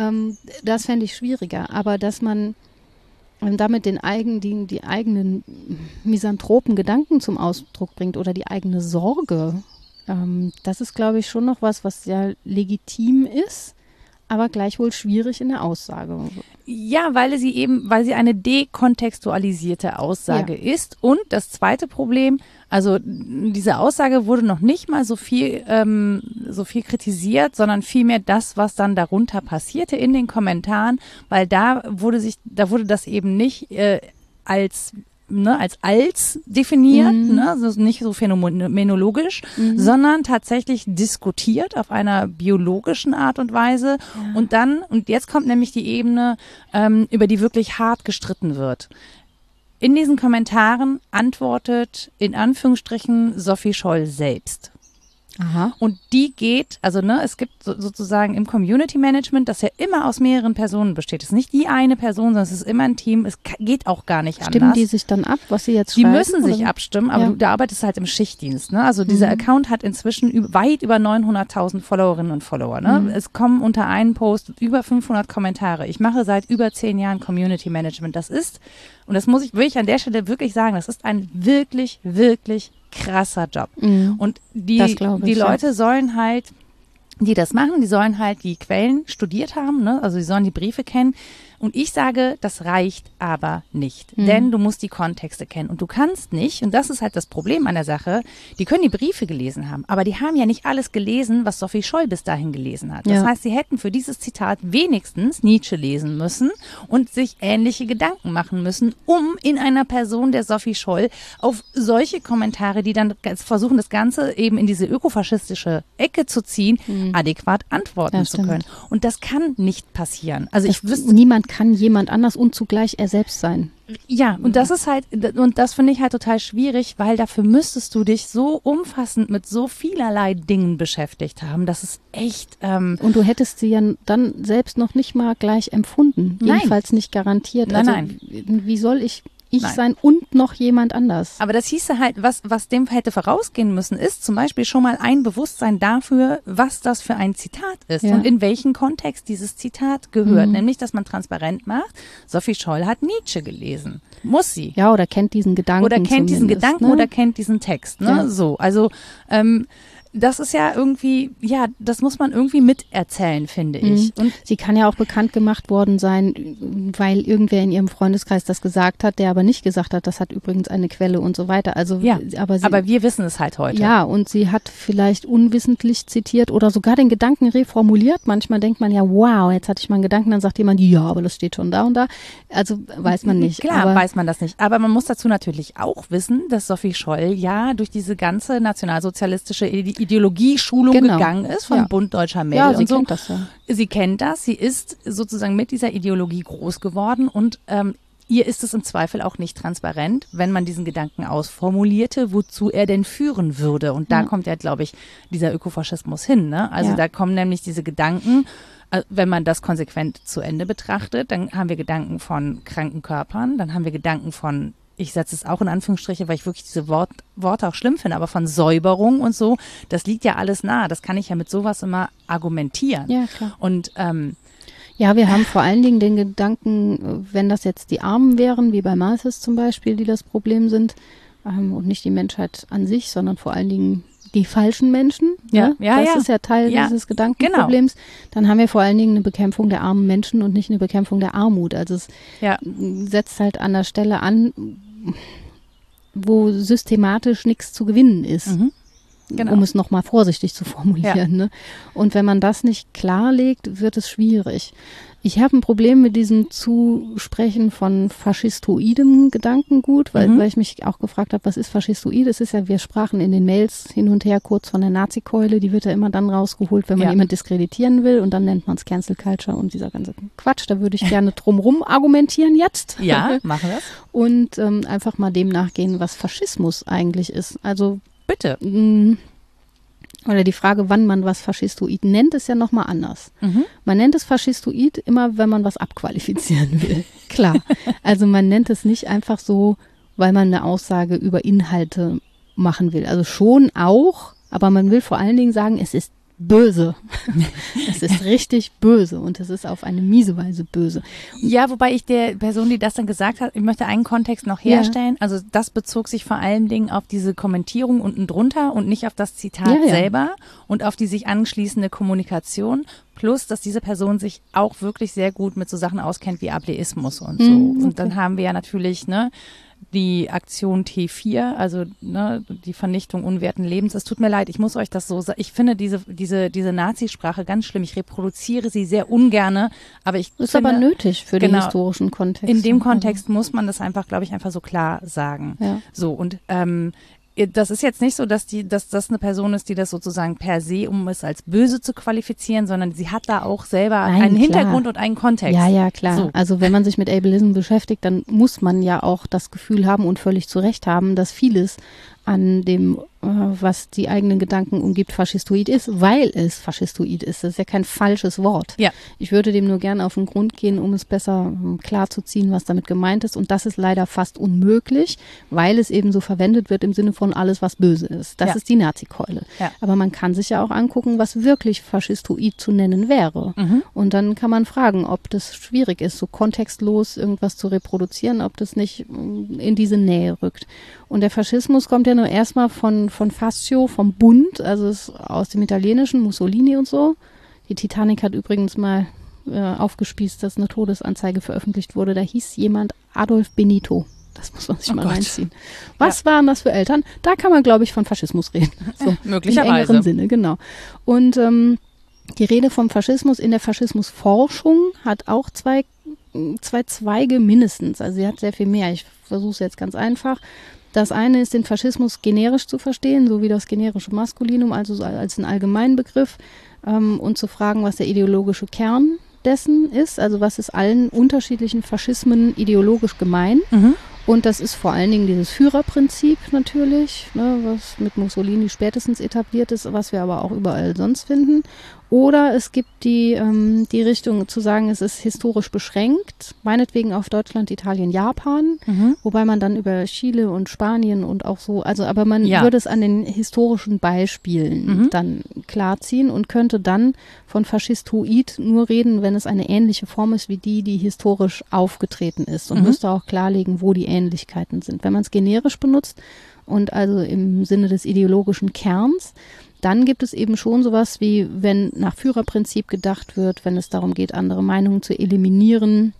Ähm, das fände ich schwieriger. Aber dass man ähm, damit den eigen, die, die eigenen misanthropen Gedanken zum Ausdruck bringt oder die eigene Sorge, ähm, das ist, glaube ich, schon noch was, was sehr legitim ist, aber gleichwohl schwierig in der Aussage. Ja, weil sie eben, weil sie eine dekontextualisierte Aussage ist. Und das zweite Problem, also diese Aussage wurde noch nicht mal so viel, ähm, so viel kritisiert, sondern vielmehr das, was dann darunter passierte in den Kommentaren, weil da wurde sich, da wurde das eben nicht äh, als Ne, als als definiert, Mhm. ne, also nicht so phänomenologisch, sondern tatsächlich diskutiert auf einer biologischen Art und Weise. Und dann, und jetzt kommt nämlich die Ebene, ähm, über die wirklich hart gestritten wird. In diesen Kommentaren antwortet in Anführungsstrichen Sophie Scholl selbst. Aha. Und die geht, also ne, es gibt so, sozusagen im Community Management, das ja immer aus mehreren Personen besteht. Es ist nicht die eine Person, sondern es ist immer ein Team. Es geht auch gar nicht Stimmen anders. die sich dann ab, was sie jetzt Die schreiben, müssen sich oder? abstimmen, aber Ja. du, da arbeitest halt im Schichtdienst. Ne? Also dieser Mhm. Account hat inzwischen weit über 900.000 Followerinnen und Follower. Ne? Mhm. Es kommen unter einen Post über 500 Kommentare. Ich mache seit über zehn Jahren Community Management. Das ist, und das muss ich wirklich an der Stelle wirklich sagen, das ist ein wirklich, wirklich krasser Job. Mhm. Und die, glaub die ich, ja. Leute sollen halt, die das machen, die sollen halt die Quellen studiert haben, ne? also die sollen die Briefe kennen. Und ich sage, das reicht aber nicht, mhm. denn du musst die Kontexte kennen und du kannst nicht, und das ist halt das Problem an der Sache, die können die Briefe gelesen haben, aber die haben ja nicht alles gelesen, was Sophie Scholl bis dahin gelesen hat. Das ja. heißt, sie hätten für dieses Zitat wenigstens Nietzsche lesen müssen und sich ähnliche Gedanken machen müssen, um in einer Person der Sophie Scholl auf solche Kommentare, die dann versuchen, das Ganze eben in diese ökofaschistische Ecke zu ziehen, mhm. adäquat antworten ja, zu können. Und das kann nicht passieren. Also das ich wüsste, niemand kann jemand anders und zugleich er selbst sein. Ja, und das ist halt, und das finde ich halt total schwierig, weil dafür müsstest du dich so umfassend mit so vielerlei Dingen beschäftigt haben. Das ist echt. Ähm und du hättest sie ja dann selbst noch nicht mal gleich empfunden. Nein. Jedenfalls nicht garantiert. Nein, also, nein. Wie soll ich ich Nein. sein und noch jemand anders. Aber das hieße halt, was, was dem hätte vorausgehen müssen, ist zum Beispiel schon mal ein Bewusstsein dafür, was das für ein Zitat ist ja. und in welchen Kontext dieses Zitat gehört. Mhm. Nämlich, dass man transparent macht, Sophie Scholl hat Nietzsche gelesen. Muss sie. Ja, oder kennt diesen Gedanken. Oder kennt diesen Gedanken ne? oder kennt diesen Text. Ne? Ja. So, also ähm, das ist ja irgendwie, ja, das muss man irgendwie miterzählen, finde ich. Mhm. Und sie kann ja auch bekannt gemacht worden sein, weil irgendwer in ihrem Freundeskreis das gesagt hat, der aber nicht gesagt hat, das hat übrigens eine Quelle und so weiter. Also, ja, aber, sie, aber wir wissen es halt heute. Ja, und sie hat vielleicht unwissentlich zitiert oder sogar den Gedanken reformuliert. Manchmal denkt man ja, wow, jetzt hatte ich mal einen Gedanken, dann sagt jemand, ja, aber das steht schon da und da. Also weiß man nicht. Klar, aber, weiß man das nicht. Aber man muss dazu natürlich auch wissen, dass Sophie Scholl ja durch diese ganze nationalsozialistische Ideologieschulung genau. gegangen ist vom ja. Bund Deutscher Mädel ja, sie und so. Kennt das, ja. Sie kennt das, sie ist sozusagen mit dieser Ideologie groß geworden und ähm, ihr ist es im Zweifel auch nicht transparent, wenn man diesen Gedanken ausformulierte, wozu er denn führen würde. Und da ja. kommt ja, glaube ich, dieser Ökofaschismus hin. Ne? Also da kommen nämlich diese Gedanken, äh, wenn man das konsequent zu Ende betrachtet, dann haben wir Gedanken von kranken Körpern, dann haben wir Gedanken von ich setze es auch in Anführungsstriche, weil ich wirklich diese Wort, Worte auch schlimm finde, aber von Säuberung und so, das liegt ja alles nah. Das kann ich ja mit sowas immer argumentieren. Ja, klar. Und ähm, ja, wir haben vor allen Dingen den Gedanken, wenn das jetzt die Armen wären, wie bei Malthus zum Beispiel, die das Problem sind, ähm, und nicht die Menschheit an sich, sondern vor allen Dingen die falschen Menschen. Ja, ne? ja, das ja. ist ja Teil ja, dieses Gedankenproblems. Genau. Dann haben wir vor allen Dingen eine Bekämpfung der armen Menschen und nicht eine Bekämpfung der Armut. Also es ja. setzt halt an der Stelle an, wo systematisch nichts zu gewinnen ist. Mhm. Genau. Um es nochmal vorsichtig zu formulieren. Ja. Ne? Und wenn man das nicht klarlegt, wird es schwierig. Ich habe ein Problem mit diesem Zusprechen von faschistoidem Gedankengut, weil, mhm. weil ich mich auch gefragt habe, was ist faschistoid? Es ist ja, wir sprachen in den Mails hin und her kurz von der Nazi-Keule, die wird ja immer dann rausgeholt, wenn man ja. jemand diskreditieren will und dann nennt man es Cancel Culture und dieser ganze Quatsch. Da würde ich gerne drumrum argumentieren jetzt. Ja, machen wir Und ähm, einfach mal dem nachgehen, was Faschismus eigentlich ist. Also bitte. Oder die Frage, wann man was Faschistoid nennt, ist ja nochmal anders. Mhm. Man nennt es Faschistoid immer, wenn man was abqualifizieren will. Klar. Also man nennt es nicht einfach so, weil man eine Aussage über Inhalte machen will. Also schon auch, aber man will vor allen Dingen sagen, es ist böse. es ist richtig böse und es ist auf eine miese Weise böse. Ja, wobei ich der Person, die das dann gesagt hat, ich möchte einen Kontext noch herstellen. Ja. Also das bezog sich vor allen Dingen auf diese Kommentierung unten drunter und nicht auf das Zitat ja, ja. selber und auf die sich anschließende Kommunikation. Plus, dass diese Person sich auch wirklich sehr gut mit so Sachen auskennt wie Ableismus und so. Mhm, okay. Und dann haben wir ja natürlich, ne, die Aktion T4, also ne, die Vernichtung unwerten Lebens. Es tut mir leid, ich muss euch das so sagen. Ich finde diese, diese, diese Nazisprache ganz schlimm. Ich reproduziere sie sehr ungerne, aber ich ist finde, aber nötig für genau, den historischen Kontext. In dem Kontext muss man das einfach, glaube ich, einfach so klar sagen. Ja. So und ähm, das ist jetzt nicht so, dass die, dass das eine Person ist, die das sozusagen per se, um es als böse zu qualifizieren, sondern sie hat da auch selber Nein, einen klar. Hintergrund und einen Kontext. Ja, ja, klar. So. Also wenn man sich mit Ableism beschäftigt, dann muss man ja auch das Gefühl haben und völlig zu Recht haben, dass vieles an dem, was die eigenen Gedanken umgibt, faschistoid ist, weil es faschistoid ist. Das ist ja kein falsches Wort. Ja. Ich würde dem nur gerne auf den Grund gehen, um es besser klarzuziehen, was damit gemeint ist. Und das ist leider fast unmöglich, weil es eben so verwendet wird im Sinne von alles, was böse ist. Das ja. ist die Nazi-Keule. Ja. Aber man kann sich ja auch angucken, was wirklich faschistoid zu nennen wäre. Mhm. Und dann kann man fragen, ob das schwierig ist, so kontextlos irgendwas zu reproduzieren, ob das nicht mm, in diese Nähe rückt. Und der Faschismus kommt ja nur erstmal von, von Fascio, vom Bund, also aus dem italienischen, Mussolini und so. Die Titanic hat übrigens mal äh, aufgespießt, dass eine Todesanzeige veröffentlicht wurde. Da hieß jemand Adolf Benito. Das muss man sich Oh mal Gott. reinziehen. Was waren das für Eltern? Da kann man, glaube ich, von Faschismus reden. So, möglicherweise. Im engeren Sinne, genau. Und ähm, die Rede vom Faschismus in der Faschismusforschung hat auch zwei, zwei Zweige mindestens. Also sie hat sehr viel mehr. Ich versuche es jetzt ganz einfach. Das eine ist, den Faschismus generisch zu verstehen, so wie das generische Maskulinum, also so als ein Allgemeinbegriff, ähm, und zu fragen, was der ideologische Kern dessen ist, also was ist allen unterschiedlichen Faschismen ideologisch gemein. Mhm. Und das ist vor allen Dingen dieses Führerprinzip natürlich, ne, was mit Mussolini spätestens etabliert ist, was wir aber auch überall sonst finden. Oder es gibt die, ähm, die Richtung zu sagen, es ist historisch beschränkt, meinetwegen auf Deutschland, Italien, Japan, Mhm. wobei man dann über Chile und Spanien und auch so, also aber man Ja. würde es an den historischen Beispielen Mhm. dann klarziehen und könnte dann von Faschistoid nur reden, wenn es eine ähnliche Form ist wie die, die historisch aufgetreten ist und Mhm. müsste auch klarlegen, wo die Ähnlichkeiten sind. Wenn man es generisch benutzt und also im Sinne des ideologischen Kerns, dann gibt es eben schon sowas wie, wenn nach Führerprinzip gedacht wird, wenn es darum geht, andere Meinungen zu eliminieren,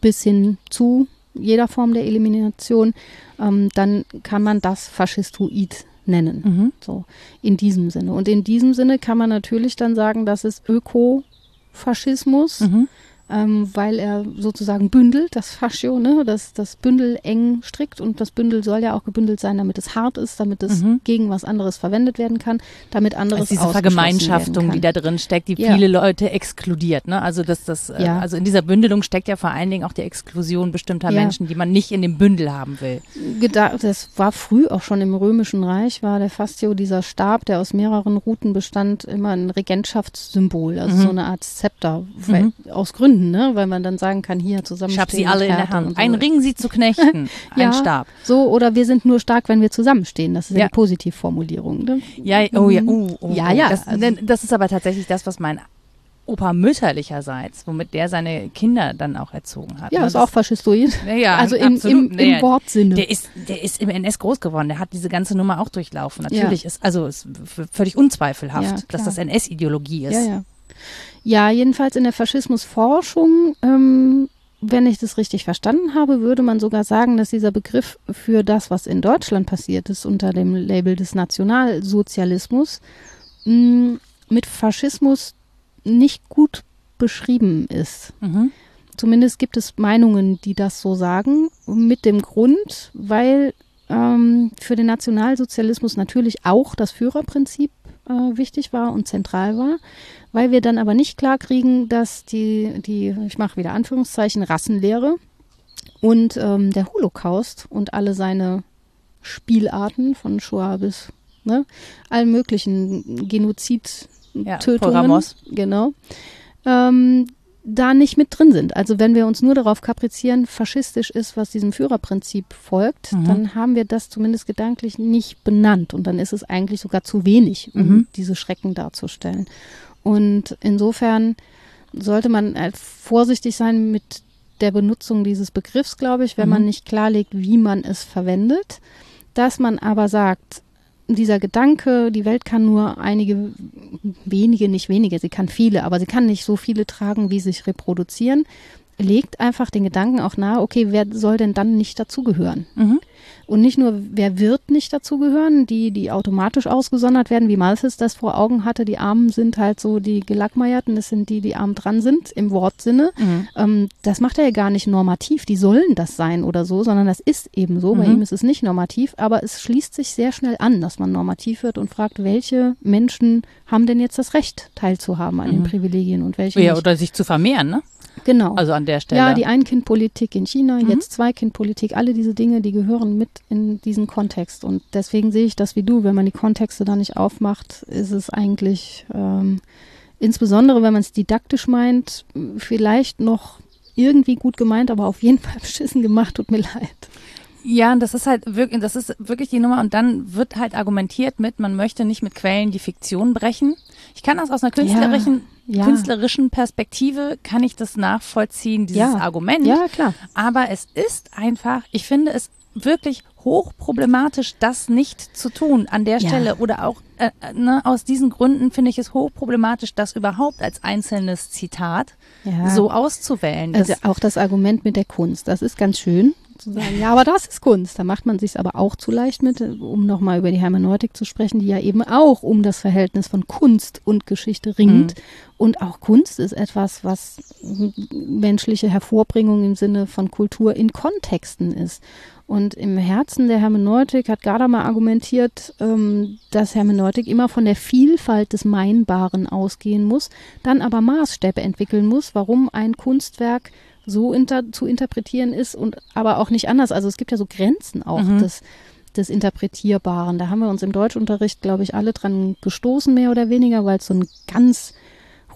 bis hin zu jeder Form der Elimination, ähm, dann kann man das Faschistoid nennen. Mhm. So, in diesem Sinne. Und in diesem Sinne kann man natürlich dann sagen, das ist Ökofaschismus, Mhm. Ähm, weil er sozusagen bündelt, das Fascio, ne, das, das Bündel eng strickt und das Bündel soll ja auch gebündelt sein, damit es hart ist, damit es Mhm. gegen was anderes verwendet werden kann, damit anderes Also diese Vergemeinschaftung, die da drin steckt, die Ja. viele Leute exkludiert. Ne? Also das, das, äh, Ja. also in dieser Bündelung steckt ja vor allen Dingen auch die Exklusion bestimmter Ja. Menschen, die man nicht in dem Bündel haben will. das war früh auch schon im Römischen Reich, war der Fastio dieser Stab, der aus mehreren Routen bestand, immer ein Regentschaftssymbol, also Mhm. so eine Art Zepter, weil, aus Gründen, ne, weil man dann sagen kann, hier zusammen. Ich habe sie alle in der Hand. Ein Ring sie zu knechten, Ja. ein Stab. So, oder wir sind nur stark, wenn wir zusammenstehen. Das ist ja, Ja. die Positivformulierung. Ne? Ja, oh ja, oh, oh, Ja, oh. ja, Das, also- das ist aber tatsächlich das, was mein Opa mütterlicherseits, womit der seine Kinder dann auch erzogen hat. Ja, ne? ist Das- auch faschistoid. Ja, ja, also im, absolut. im, im Wortsinne. Der ist, der ist im NS groß geworden, der hat diese ganze Nummer auch durchlaufen. Natürlich ist, also ist völlig unzweifelhaft, Ja, dass das NS-Ideologie ist. Ja, ja. Ja, jedenfalls in der Faschismusforschung, ähm, wenn ich das richtig verstanden habe, würde man sogar sagen, dass dieser Begriff für das, was in Deutschland passiert ist, unter dem Label des Nationalsozialismus, mh, mit Faschismus nicht gut beschrieben ist. Mhm. Zumindest gibt es Meinungen, die das so sagen, mit dem Grund, weil ähm, für den Nationalsozialismus natürlich auch das Führerprinzip äh, wichtig war und zentral war, weil wir dann aber nicht klar kriegen, dass die, die ich mache wieder Anführungszeichen, Rassenlehre und ähm, der Holocaust und alle seine Spielarten von Shoah bis ne, allen möglichen Genozid-Tötungen, genau, ähm, da nicht mit drin sind. Also wenn wir uns nur darauf kaprizieren, faschistisch ist, was diesem Führerprinzip folgt, Mhm. dann haben wir das zumindest gedanklich nicht benannt und dann ist es eigentlich sogar zu wenig, um Mhm. diese Schrecken darzustellen. Und insofern sollte man äh, vorsichtig sein mit der Benutzung dieses Begriffs, glaube ich, wenn Mhm. man nicht klarlegt, wie man es verwendet. Dass man aber sagt, dieser Gedanke, die Welt kann nur einige wenige, nicht wenige, sie kann viele, aber sie kann nicht so viele tragen, wie sich reproduzieren, legt einfach den Gedanken auch nahe, okay, wer soll denn dann nicht dazugehören? Mhm. Und nicht nur, wer wird nicht dazugehören, die, die automatisch ausgesondert werden, wie Malthus das vor Augen hatte, die Armen sind halt so die Gelackmeierten, das sind die, die arm dran sind, im Wortsinne. Mhm. Ähm, das macht er ja gar nicht normativ, die sollen das sein oder so, sondern das ist eben so. Bei Mhm. ihm ist es nicht normativ, aber es schließt sich sehr schnell an, dass man normativ wird und fragt, welche Menschen haben denn jetzt das Recht, teilzuhaben an den Mhm. Privilegien und welche Ja, nicht. oder sich zu vermehren, ne? Genau. Also an der Stelle. Ja, die Ein-Kind-Politik in China, Mhm. jetzt Zwei-Kind-Politik, alle diese Dinge, die gehören mit in diesen Kontext. Und deswegen sehe ich das wie du, wenn man die Kontexte da nicht aufmacht, ist es eigentlich, ähm, insbesondere wenn man es didaktisch meint, vielleicht noch irgendwie gut gemeint, aber auf jeden Fall beschissen gemacht, tut mir leid. Ja, und das ist halt wirklich, das ist wirklich die Nummer. Und dann wird halt argumentiert mit, man möchte nicht mit Quellen die Fiktion brechen. Ich kann das aus einer künstlerischen, Ja. künstlerischen Perspektive, kann ich das nachvollziehen, dieses Ja. Argument. Ja, klar. Aber es ist einfach, ich finde es wirklich hochproblematisch, das nicht zu tun an der Ja. Stelle oder auch äh, äh, ne, aus diesen Gründen finde ich es hochproblematisch, das überhaupt als einzelnes Zitat Ja. so auszuwählen. Also auch das Argument mit der Kunst, das ist ganz schön zu sagen, ja, aber das ist Kunst. Da macht man sich aber auch zu leicht mit, um nochmal über die Hermeneutik zu sprechen, die ja eben auch um das Verhältnis von Kunst und Geschichte ringt. Und auch Kunst ist etwas, was menschliche Hervorbringung im Sinne von Kultur in Kontexten ist. Und im Herzen der Hermeneutik hat Gadamer argumentiert, ähm, dass Hermeneutik immer von der Vielfalt des Meinbaren ausgehen muss, dann aber Maßstäbe entwickeln muss, warum ein Kunstwerk so inter zu interpretieren ist und aber auch nicht anders. Also es gibt ja so Grenzen auch Mhm. des, des Interpretierbaren. Da haben wir uns im Deutschunterricht, glaube ich, alle dran gestoßen, mehr oder weniger, weil es so ein ganz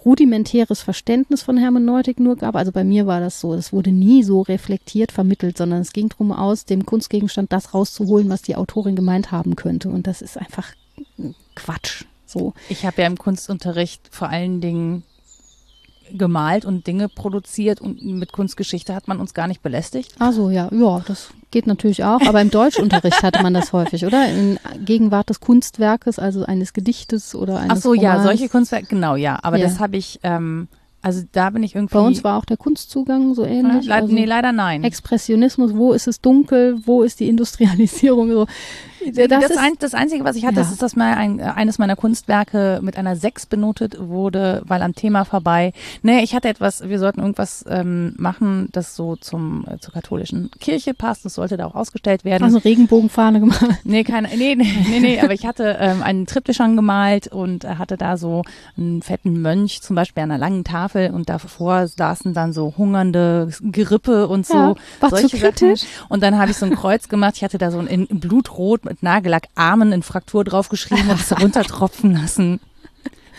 rudimentäres Verständnis von Hermeneutik nur gab. Also bei mir war das so. Es wurde nie so reflektiert vermittelt, sondern es ging darum, aus dem Kunstgegenstand das rauszuholen, was die Autorin gemeint haben könnte. Und das ist einfach Quatsch. So. ich habe ja im Kunstunterricht vor allen Dingen gemalt und Dinge produziert und mit Kunstgeschichte hat man uns gar nicht belästigt. Also ja, ja, das geht natürlich auch. Aber im Deutschunterricht hatte man das häufig, oder? In Gegenwart des Kunstwerkes, also eines Gedichtes oder eines Ach so, ja, Romans. solche Kunstwerke, genau, ja. Aber Ja. das habe ich, ähm, also da bin ich irgendwie. Bei uns war auch der Kunstzugang so Ja, ähnlich. leid, also nee, leider nein. Expressionismus, wo ist es dunkel, wo ist die Industrialisierung? So. Das, Das, ist, ein, das Einzige, was ich hatte, Ja. ist, dass mal ein, äh, eines meiner Kunstwerke mit einer 6 benotet wurde, weil am Thema vorbei. Nee, ich hatte etwas, wir sollten irgendwas ähm, machen, das so zum, äh, zur katholischen Kirche passt. Das sollte da auch ausgestellt werden. also Regenbogenfahne gemacht. Nee, keine, nee, nee, nee, nee, aber ich hatte ähm, einen Triptychon gemalt und hatte da so einen fetten Mönch, zum Beispiel an einer langen Tafel und davor saßen dann so hungernde Gerippe und so. Ja, war zu solche Sachen. kritisch. Und dann habe ich so ein Kreuz gemacht. Ich hatte da so ein in Blutrot mit Nagellack Armen in Fraktur draufgeschrieben und es runtertropfen lassen.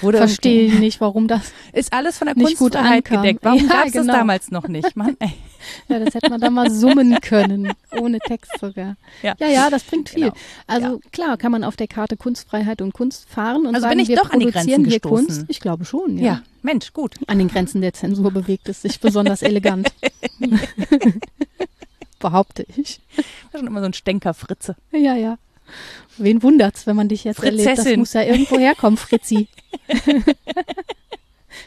Wurde Verstehe ich nicht, warum das. Ist alles von der nicht Kunstfreiheit gedeckt. Warum Ja, gab es genau. das damals noch nicht? Mann, ey. Ja, das hätte man da mal summen können, ohne Text sogar. Ja. ja, ja, das bringt viel. Genau. Also klar, kann man auf der Karte Kunstfreiheit und Kunst fahren und Also sagen, bin ich wir doch an die Grenzen hier gestoßen. Kunst. Ich glaube schon, Ja. ja. Mensch, gut. An den Grenzen der Zensur bewegt es sich besonders elegant. Behaupte ich. War schon immer so ein Stänker-Fritze. Ja, ja. Wen wundert's, wenn man dich jetzt erlebt? Das Fritzessin. muss ja irgendwo herkommen, Fritzi.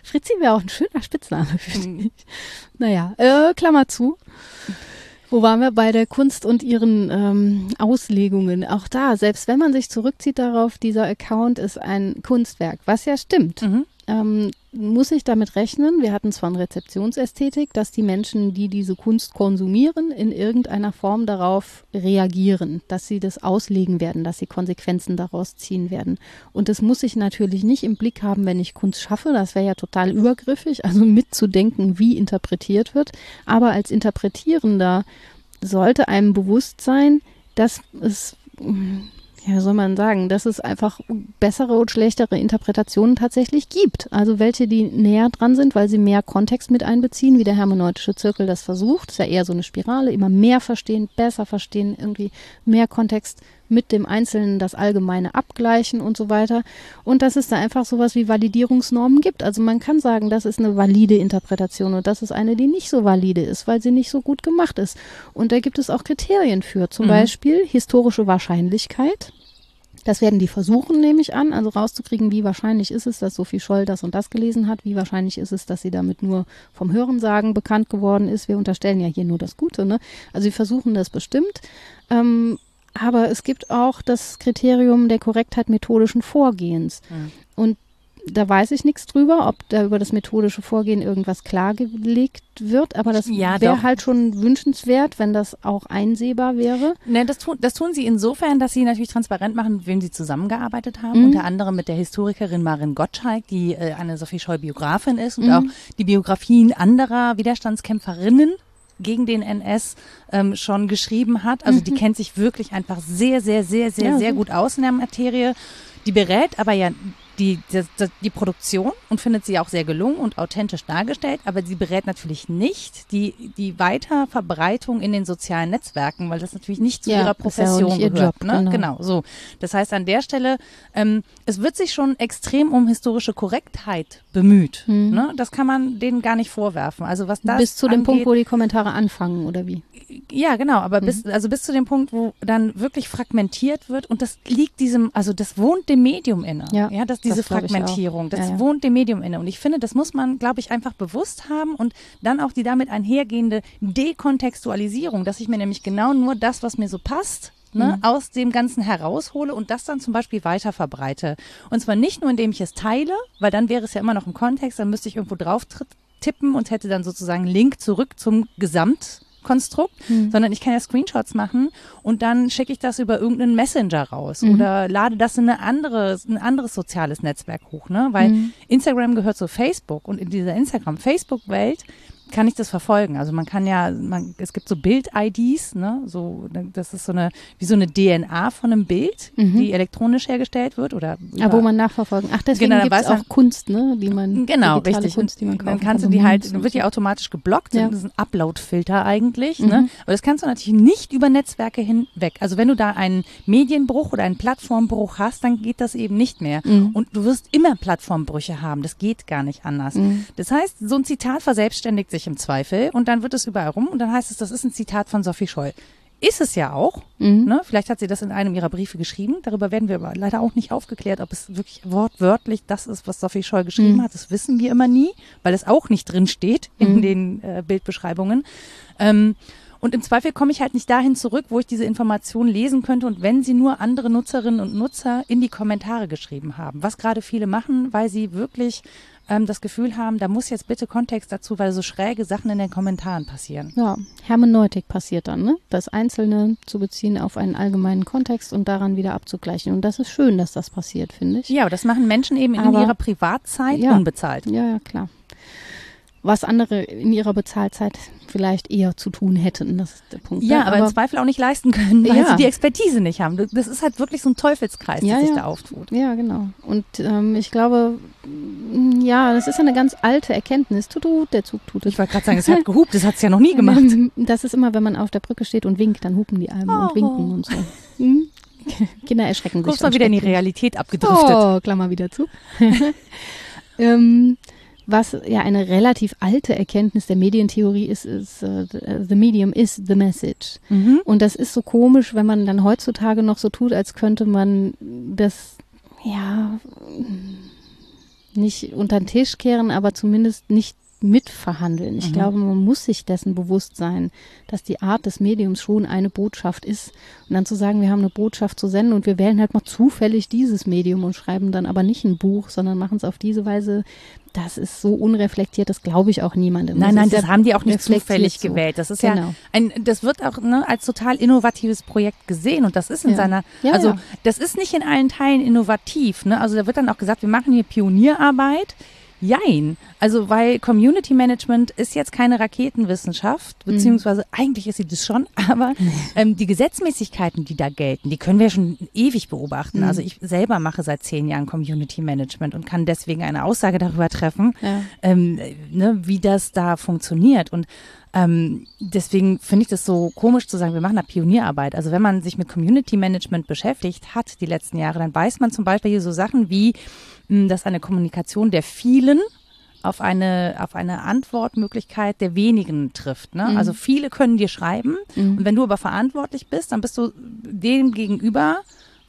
Fritzi wäre auch ein schöner Spitzname für dich. Naja, äh, Klammer zu. Wo waren wir bei der Kunst und ihren ähm, Auslegungen? Auch da, selbst wenn man sich zurückzieht darauf, dieser Account ist ein Kunstwerk, was ja stimmt, Mhm. Ähm, muss ich damit rechnen, wir hatten es von Rezeptionsästhetik, dass die Menschen, die diese Kunst konsumieren, in irgendeiner Form darauf reagieren, dass sie das auslegen werden, dass sie Konsequenzen daraus ziehen werden. Und das muss ich natürlich nicht im Blick haben, wenn ich Kunst schaffe, das wäre ja total übergriffig, also mitzudenken, wie interpretiert wird. Aber als Interpretierender sollte einem bewusst sein, dass es ja, soll man sagen, dass es einfach bessere und schlechtere Interpretationen tatsächlich gibt. Also welche, die näher dran sind, weil sie mehr Kontext mit einbeziehen, wie der hermeneutische Zirkel das versucht. ist ja eher so eine Spirale, immer mehr verstehen, besser verstehen, irgendwie mehr Kontext mit dem Einzelnen das Allgemeine abgleichen und so weiter. Und dass es da einfach sowas wie Validierungsnormen gibt. Also man kann sagen, das ist eine valide Interpretation und das ist eine, die nicht so valide ist, weil sie nicht so gut gemacht ist. Und da gibt es auch Kriterien für. Zum Mhm. Beispiel historische Wahrscheinlichkeit. Das werden die versuchen, nehme ich an, also rauszukriegen, wie wahrscheinlich ist es, dass Sophie Scholl das und das gelesen hat, wie wahrscheinlich ist es, dass sie damit nur vom Hörensagen bekannt geworden ist. Wir unterstellen ja hier nur das Gute, ne? Also sie versuchen das bestimmt. Ähm, aber es gibt auch das Kriterium der Korrektheit methodischen Vorgehens. Mhm. Und da weiß ich nichts drüber, ob da über das methodische Vorgehen irgendwas klargelegt wird, aber das Ja, wäre halt schon wünschenswert, wenn das auch einsehbar wäre. Ne, das, tun, das tun sie insofern, dass sie natürlich transparent machen, mit wem sie zusammengearbeitet haben. Mhm. Unter anderem mit der Historikerin Marin Gottschalk, die äh, eine Sophie Scholl-Biografin ist und Mhm. auch die Biografien anderer Widerstandskämpferinnen gegen den NS ähm, schon geschrieben hat. Also die kennt sich wirklich einfach sehr, sehr, sehr, sehr, Mhm. Ja, sehr gut aus in der Materie. Die berät aber ja die, die, die Produktion und findet sie auch sehr gelungen und authentisch dargestellt, aber sie berät natürlich nicht die, die Weiterverbreitung in den sozialen Netzwerken, weil das natürlich nicht zu Ja, ihrer ja Profession ihr gehört. Job, ne? genau. genau, so. Das heißt, an der Stelle, ähm, es wird sich schon extrem um historische Korrektheit bemüht. Mhm. Ne? Das kann man denen gar nicht vorwerfen. Also was das Bis zu dem angeht, Punkt, wo die Kommentare anfangen, oder wie? ja, genau, aber bis, Mhm. also bis zu dem Punkt, wo dann wirklich fragmentiert wird und das liegt diesem, also das wohnt dem Medium inne. Ja, ja dass diese. Fragmentierung, das Ja, wohnt dem Medium inne. Und ich finde, das muss man, glaube ich, einfach bewusst haben und dann auch die damit einhergehende Dekontextualisierung, dass ich mir nämlich genau nur das, was mir so passt, Ne, Mhm. aus dem Ganzen heraushole und das dann zum Beispiel weiter verbreite. Und zwar nicht nur, indem ich es teile, weil dann wäre es ja immer noch im Kontext, dann müsste ich irgendwo drauf tippen und hätte dann sozusagen Link zurück zum Gesamtkonstrukt, Mhm. sondern ich kann ja Screenshots machen und dann schicke ich das über irgendeinen Messenger raus Mhm. oder lade das in eine andere, ein anderes soziales Netzwerk hoch, ne? Weil Mhm. Instagram gehört zu Facebook und in dieser Instagram-Facebook-Welt kann ich das verfolgen. Also man kann ja, man, es gibt so Bild-IDs, ne, so, das ist so eine, wie so eine DNA von einem Bild, Mhm. die elektronisch hergestellt wird oder Ja, über- wo man nachverfolgen. Ach, deswegen Genau, gibt es auch Kunst, ne? Die man Genau, richtig. Kunst, die man kaufen dann kannst du kann, die halt, dann wird die automatisch geblockt. Ja. Das ist ein Upload-Filter eigentlich. Mhm. Ne? Aber das kannst du natürlich nicht über Netzwerke hinweg. Also wenn du da einen Medienbruch oder einen Plattformbruch hast, dann geht das eben nicht mehr. Mhm. Und du wirst immer Plattformbrüche haben. Das geht gar nicht anders. Mhm. Das heißt, so ein Zitat verselbstständigt sich im Zweifel und dann wird es überall rum und dann heißt es, das ist ein Zitat von Sophie Scholl. Ist es ja auch. Mhm. Ne? Vielleicht hat sie das in einem ihrer Briefe geschrieben. Darüber werden wir aber leider auch nicht aufgeklärt, ob es wirklich wortwörtlich das ist, was Sophie Scholl geschrieben Mhm. hat. Das wissen wir immer nie, weil es auch nicht drin steht in Mhm. den äh, Bildbeschreibungen. Ähm, und im Zweifel komme ich halt nicht dahin zurück, wo ich diese Informationen lesen könnte und wenn sie nur andere Nutzerinnen und Nutzer in die Kommentare geschrieben haben. Was gerade viele machen, weil sie wirklich ähm, das Gefühl haben, da muss jetzt bitte Kontext dazu, weil so schräge Sachen in den Kommentaren passieren. Ja, Hermeneutik passiert dann, ne? Das Einzelne zu beziehen auf einen allgemeinen Kontext und daran wieder abzugleichen. Und das ist schön, dass das passiert, finde ich. Ja, aber das machen Menschen eben in Aber- ihrer Privatzeit Ja. unbezahlt. Ja, ja, klar. Was andere in ihrer Bezahlzeit vielleicht eher zu tun hätten, das ist der Punkt. Ja, ne? aber, im Zweifel auch nicht leisten können, weil Ja. sie die Expertise nicht haben. Das ist halt wirklich so ein Teufelskreis, Ja, der sich ja. da auftut. Ja, genau. Und ähm, ich glaube, mm, ja, das ist ja eine ganz alte Erkenntnis. Tut, tut, der Zug tut es. Ich wollte gerade sagen, es hat gehupt, das hat es ja noch nie gemacht. Das ist immer, wenn man auf der Brücke steht und winkt, dann hupen die Almen Oh. und winken und so. Hm? Kinder erschrecken sich. Guckst mal wieder in die. Realität abgedriftet. Oh, Klammer wieder zu. ähm, was ja eine relativ alte Erkenntnis der Medientheorie ist, ist äh, the medium is the message. Mhm. Und das ist so komisch, wenn man dann heutzutage noch so tut, als könnte man das, ja, nicht unter den Tisch kehren, aber zumindest nicht mitverhandeln. Ich Mhm. glaube, man muss sich dessen bewusst sein, dass die Art des Mediums schon eine Botschaft ist. Und dann zu sagen, wir haben eine Botschaft zu senden und wir wählen halt mal zufällig dieses Medium und schreiben dann aber nicht ein Buch, sondern machen es auf diese Weise, das ist so unreflektiert, das glaube ich auch niemandem. Nein, nein, ist das ja haben die auch nicht zufällig so. gewählt. Das ist Genau. ja ein, das wird auch ne, als total innovatives Projekt gesehen und das ist in Ja. seiner, Ja, also das ist nicht in allen Teilen innovativ. Ne? Also da wird dann auch gesagt, wir machen hier Pionierarbeit. Jein. Also, weil Community Management ist jetzt keine Raketenwissenschaft, Mhm. beziehungsweise eigentlich ist sie das schon, aber ähm, die Gesetzmäßigkeiten, die da gelten, die können wir schon ewig beobachten. Mhm. Also ich selber mache seit zehn Jahren Community Management und kann deswegen eine Aussage darüber treffen, Ja. ähm, ne, wie das da funktioniert. Und ähm, deswegen finde ich das so komisch zu sagen, wir machen da Pionierarbeit. Also wenn man sich mit Community Management beschäftigt hat die letzten Jahre, dann weiß man zum Beispiel hier so Sachen wie, dass eine Kommunikation der vielen auf eine, auf eine Antwortmöglichkeit der wenigen trifft. Ne? Mhm. Also viele können dir schreiben Mhm. und wenn du aber verantwortlich bist, dann bist du dem gegenüber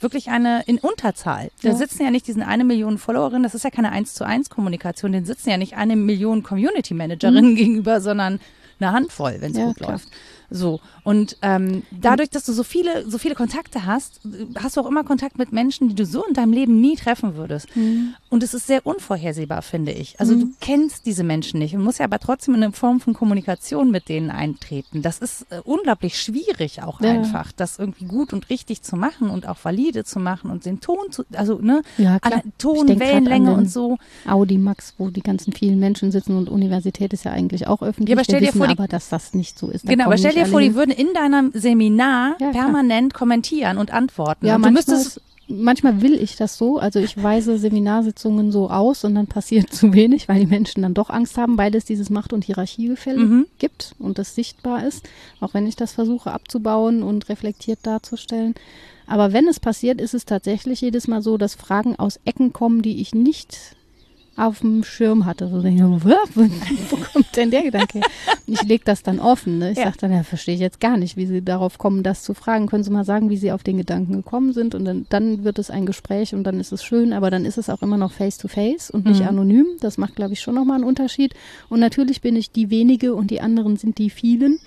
wirklich eine in Unterzahl. Da Ja. sitzen ja nicht diesen eine Million Followerinnen, das ist ja keine eins zu eins Kommunikation, den sitzen ja nicht eine Million Community Managerinnen gegenüber, sondern eine Handvoll, wenn es Mhm. Ja, gut klar. läuft. So. Und ähm, dadurch, dass du so viele, so viele Kontakte hast, hast du auch immer Kontakt mit Menschen, die du so in deinem Leben nie treffen würdest. Mhm. Und es ist sehr unvorhersehbar, finde ich. Also du kennst diese Menschen nicht und musst ja aber trotzdem in eine Form von Kommunikation mit denen eintreten. Das ist äh, unglaublich schwierig auch Ja. einfach, das irgendwie gut und richtig zu machen und auch valide zu machen und den Ton zu, also ne, Ja, klar. Ton, Wellenlänge an und so. Audi Max, wo die ganzen vielen Menschen sitzen und Universität ist ja eigentlich auch öffentlich. Ja, aber stell Wir dir wissen vor, die- aber, dass das nicht so ist. Da Genau, aber stell dir vor, die würden in deinem Seminar Ja, klar. permanent kommentieren und antworten. Ja, und du manchmal müsstest, manchmal will ich das so, also ich weise Seminarsitzungen so aus und dann passiert zu wenig, weil die Menschen dann doch Angst haben, weil es dieses Macht- und Hierarchiegefälle Mhm. gibt und das sichtbar ist, auch wenn ich das versuche abzubauen und reflektiert darzustellen. Aber wenn es passiert, ist es tatsächlich jedes Mal so, dass Fragen aus Ecken kommen, die ich nicht auf dem Schirm hatte. So denke ich, wo, wo kommt denn der Gedanke her? Ich lege das dann offen. Ne? Ich Ja. sage dann, ja, verstehe ich jetzt gar nicht, wie Sie darauf kommen, das zu fragen. Können Sie mal sagen, wie Sie auf den Gedanken gekommen sind? Und dann, dann wird es ein Gespräch und dann ist es schön, aber dann ist es auch immer noch face-to-face und nicht Mhm. anonym. Das macht, glaube ich, schon nochmal einen Unterschied. Und natürlich bin ich die wenige und die anderen sind die vielen.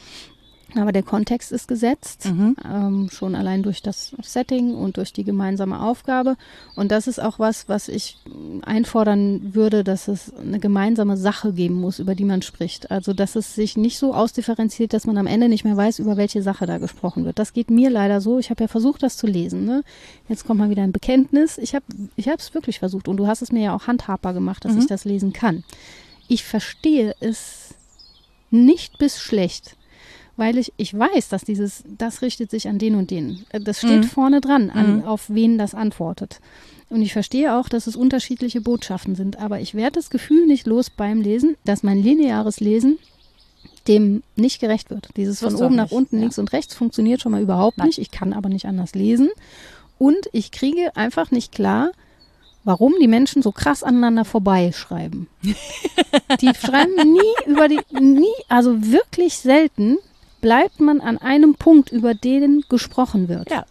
Aber der Kontext ist gesetzt, Mhm. ähm, schon allein durch das Setting und durch die gemeinsame Aufgabe. Und das ist auch was, was ich einfordern würde, dass es eine gemeinsame Sache geben muss, über die man spricht. Also, dass es sich nicht so ausdifferenziert, dass man am Ende nicht mehr weiß, über welche Sache da gesprochen wird. Das geht mir leider so. Ich habe ja versucht, das zu lesen. Ne? Jetzt kommt mal wieder ein Bekenntnis. Ich habe ich es wirklich versucht und du hast es mir ja auch handhabbar gemacht, dass Mhm. ich das lesen kann. Ich verstehe es nicht bis schlecht weil ich, ich weiß, dass dieses, das richtet sich an den und den. Äh, Das steht Mhm. vorne dran, an, Mhm. auf wen das antwortet. Und ich verstehe auch, dass es unterschiedliche Botschaften sind. Aber ich werde das Gefühl nicht los beim Lesen, dass mein lineares Lesen dem nicht gerecht wird. Dieses von oben nach unten, ja. links und rechts funktioniert schon mal überhaupt Nein. nicht. Ich kann aber nicht anders lesen. Und ich kriege einfach nicht klar, warum die Menschen so krass aneinander vorbeischreiben. die schreiben nie über die, nie, also wirklich selten bleibt man an einem Punkt, über den gesprochen wird. Ja.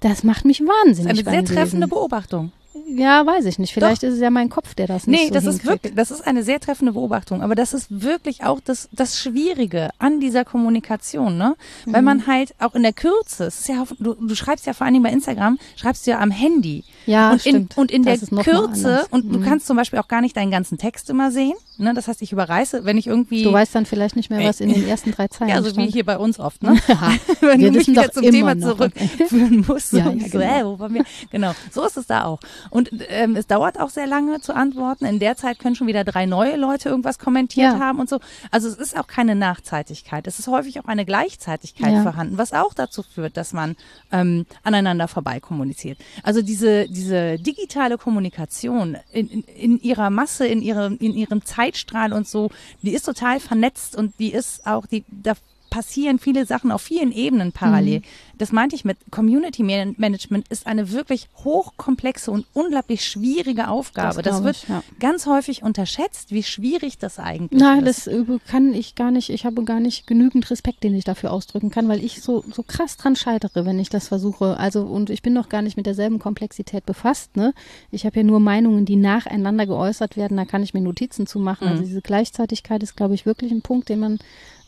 Das macht mich Das wahnsinnig. ist eine sehr treffende. Beobachtung. Ja, weiß ich nicht. Vielleicht ist es ja mein Kopf, der das nicht Nee, so das ist hinkriegt. wirklich, das ist eine sehr treffende Beobachtung. Aber das ist wirklich auch das, das Schwierige an dieser Kommunikation, ne? Weil Mhm. man halt auch in der Kürze, es ist ja, du, du schreibst ja vor allen Dingen bei Instagram, schreibst du ja am Handy. Ja, und in, stimmt. und in Das der ist Kürze, und du Mhm. kannst zum Beispiel auch gar nicht deinen ganzen Text immer sehen. Ne? Das heißt, ich überreiße, wenn ich irgendwie. Du weißt dann vielleicht nicht mehr, was in den ersten drei Zeilen ja, so wie hier bei uns oft, ne? Ja, wenn wir du mich wieder doch zum Thema zurückführen musst. Ja, so, ja, so, genau. äh, wo waren wir? Genau, so ist es da auch. Und ähm, es dauert auch sehr lange zu antworten. In der Zeit können schon wieder drei neue Leute irgendwas kommentiert Ja. haben und so. Also es ist auch keine Nachzeitigkeit. Es ist häufig auch eine Gleichzeitigkeit Ja. vorhanden, was auch dazu führt, dass man ähm, aneinander vorbei kommuniziert. Also diese, diese digitale Kommunikation in, in, in ihrer Masse, in ihrem, in ihrem Zeitstrahl und so, die ist total vernetzt und die ist auch, die, da passieren viele Sachen auf vielen Ebenen parallel. Das meinte ich mit Community Man- Management ist eine wirklich hochkomplexe und unglaublich schwierige Aufgabe. Das Das, wird ich, ja. ganz häufig unterschätzt, wie schwierig das eigentlich Nein, ist. das äh, kann ich gar nicht. Ich habe gar nicht genügend Respekt, den ich dafür ausdrücken kann, weil ich so, so krass dran scheitere, wenn ich das versuche. Also, und ich bin noch gar nicht mit derselben Komplexität befasst. Ne? Ich habe ja nur Meinungen, die nacheinander geäußert werden. Da kann ich mir Notizen zu machen. Mhm. Also, diese Gleichzeitigkeit ist, glaube ich, wirklich ein Punkt, den man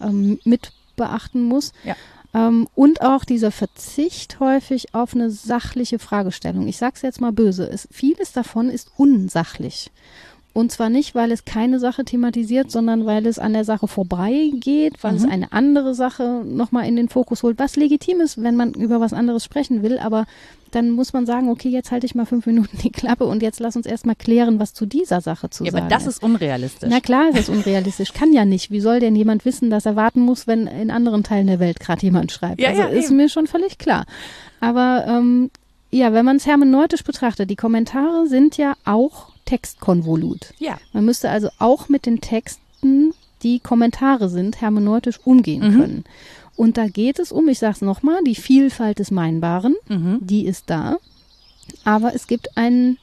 ähm, mit beachten muss. Ja. Ähm, und auch dieser Verzicht häufig auf eine sachliche Fragestellung. Ich sage es jetzt mal böse. Es, vieles davon ist unsachlich. Und zwar nicht, weil es keine Sache thematisiert, sondern weil es an der Sache vorbeigeht, weil es Mhm. eine andere Sache nochmal in den Fokus holt, was legitim ist, wenn man über was anderes sprechen will. Aber dann muss man sagen, okay, jetzt halte ich mal fünf Minuten die Klappe und jetzt lass uns erstmal klären, was zu dieser Sache zu ja, sagen aber das ist unrealistisch. na klar ist das unrealistisch. Kann ja nicht. Wie soll denn jemand wissen, dass er warten muss, wenn in anderen Teilen der Welt gerade jemand schreibt? Ja, also ja, ist eben. mir schon völlig klar. Aber ähm, ja, wenn man es hermeneutisch betrachtet, die Kommentare sind ja auch Textkonvolut. ja. Man müsste also auch mit den Texten, die Kommentare sind, hermeneutisch umgehen Mhm. können. Und da geht es um, ich sage es nochmal, die Vielfalt des Meinbaren Mhm. die ist da. Aber es gibt einen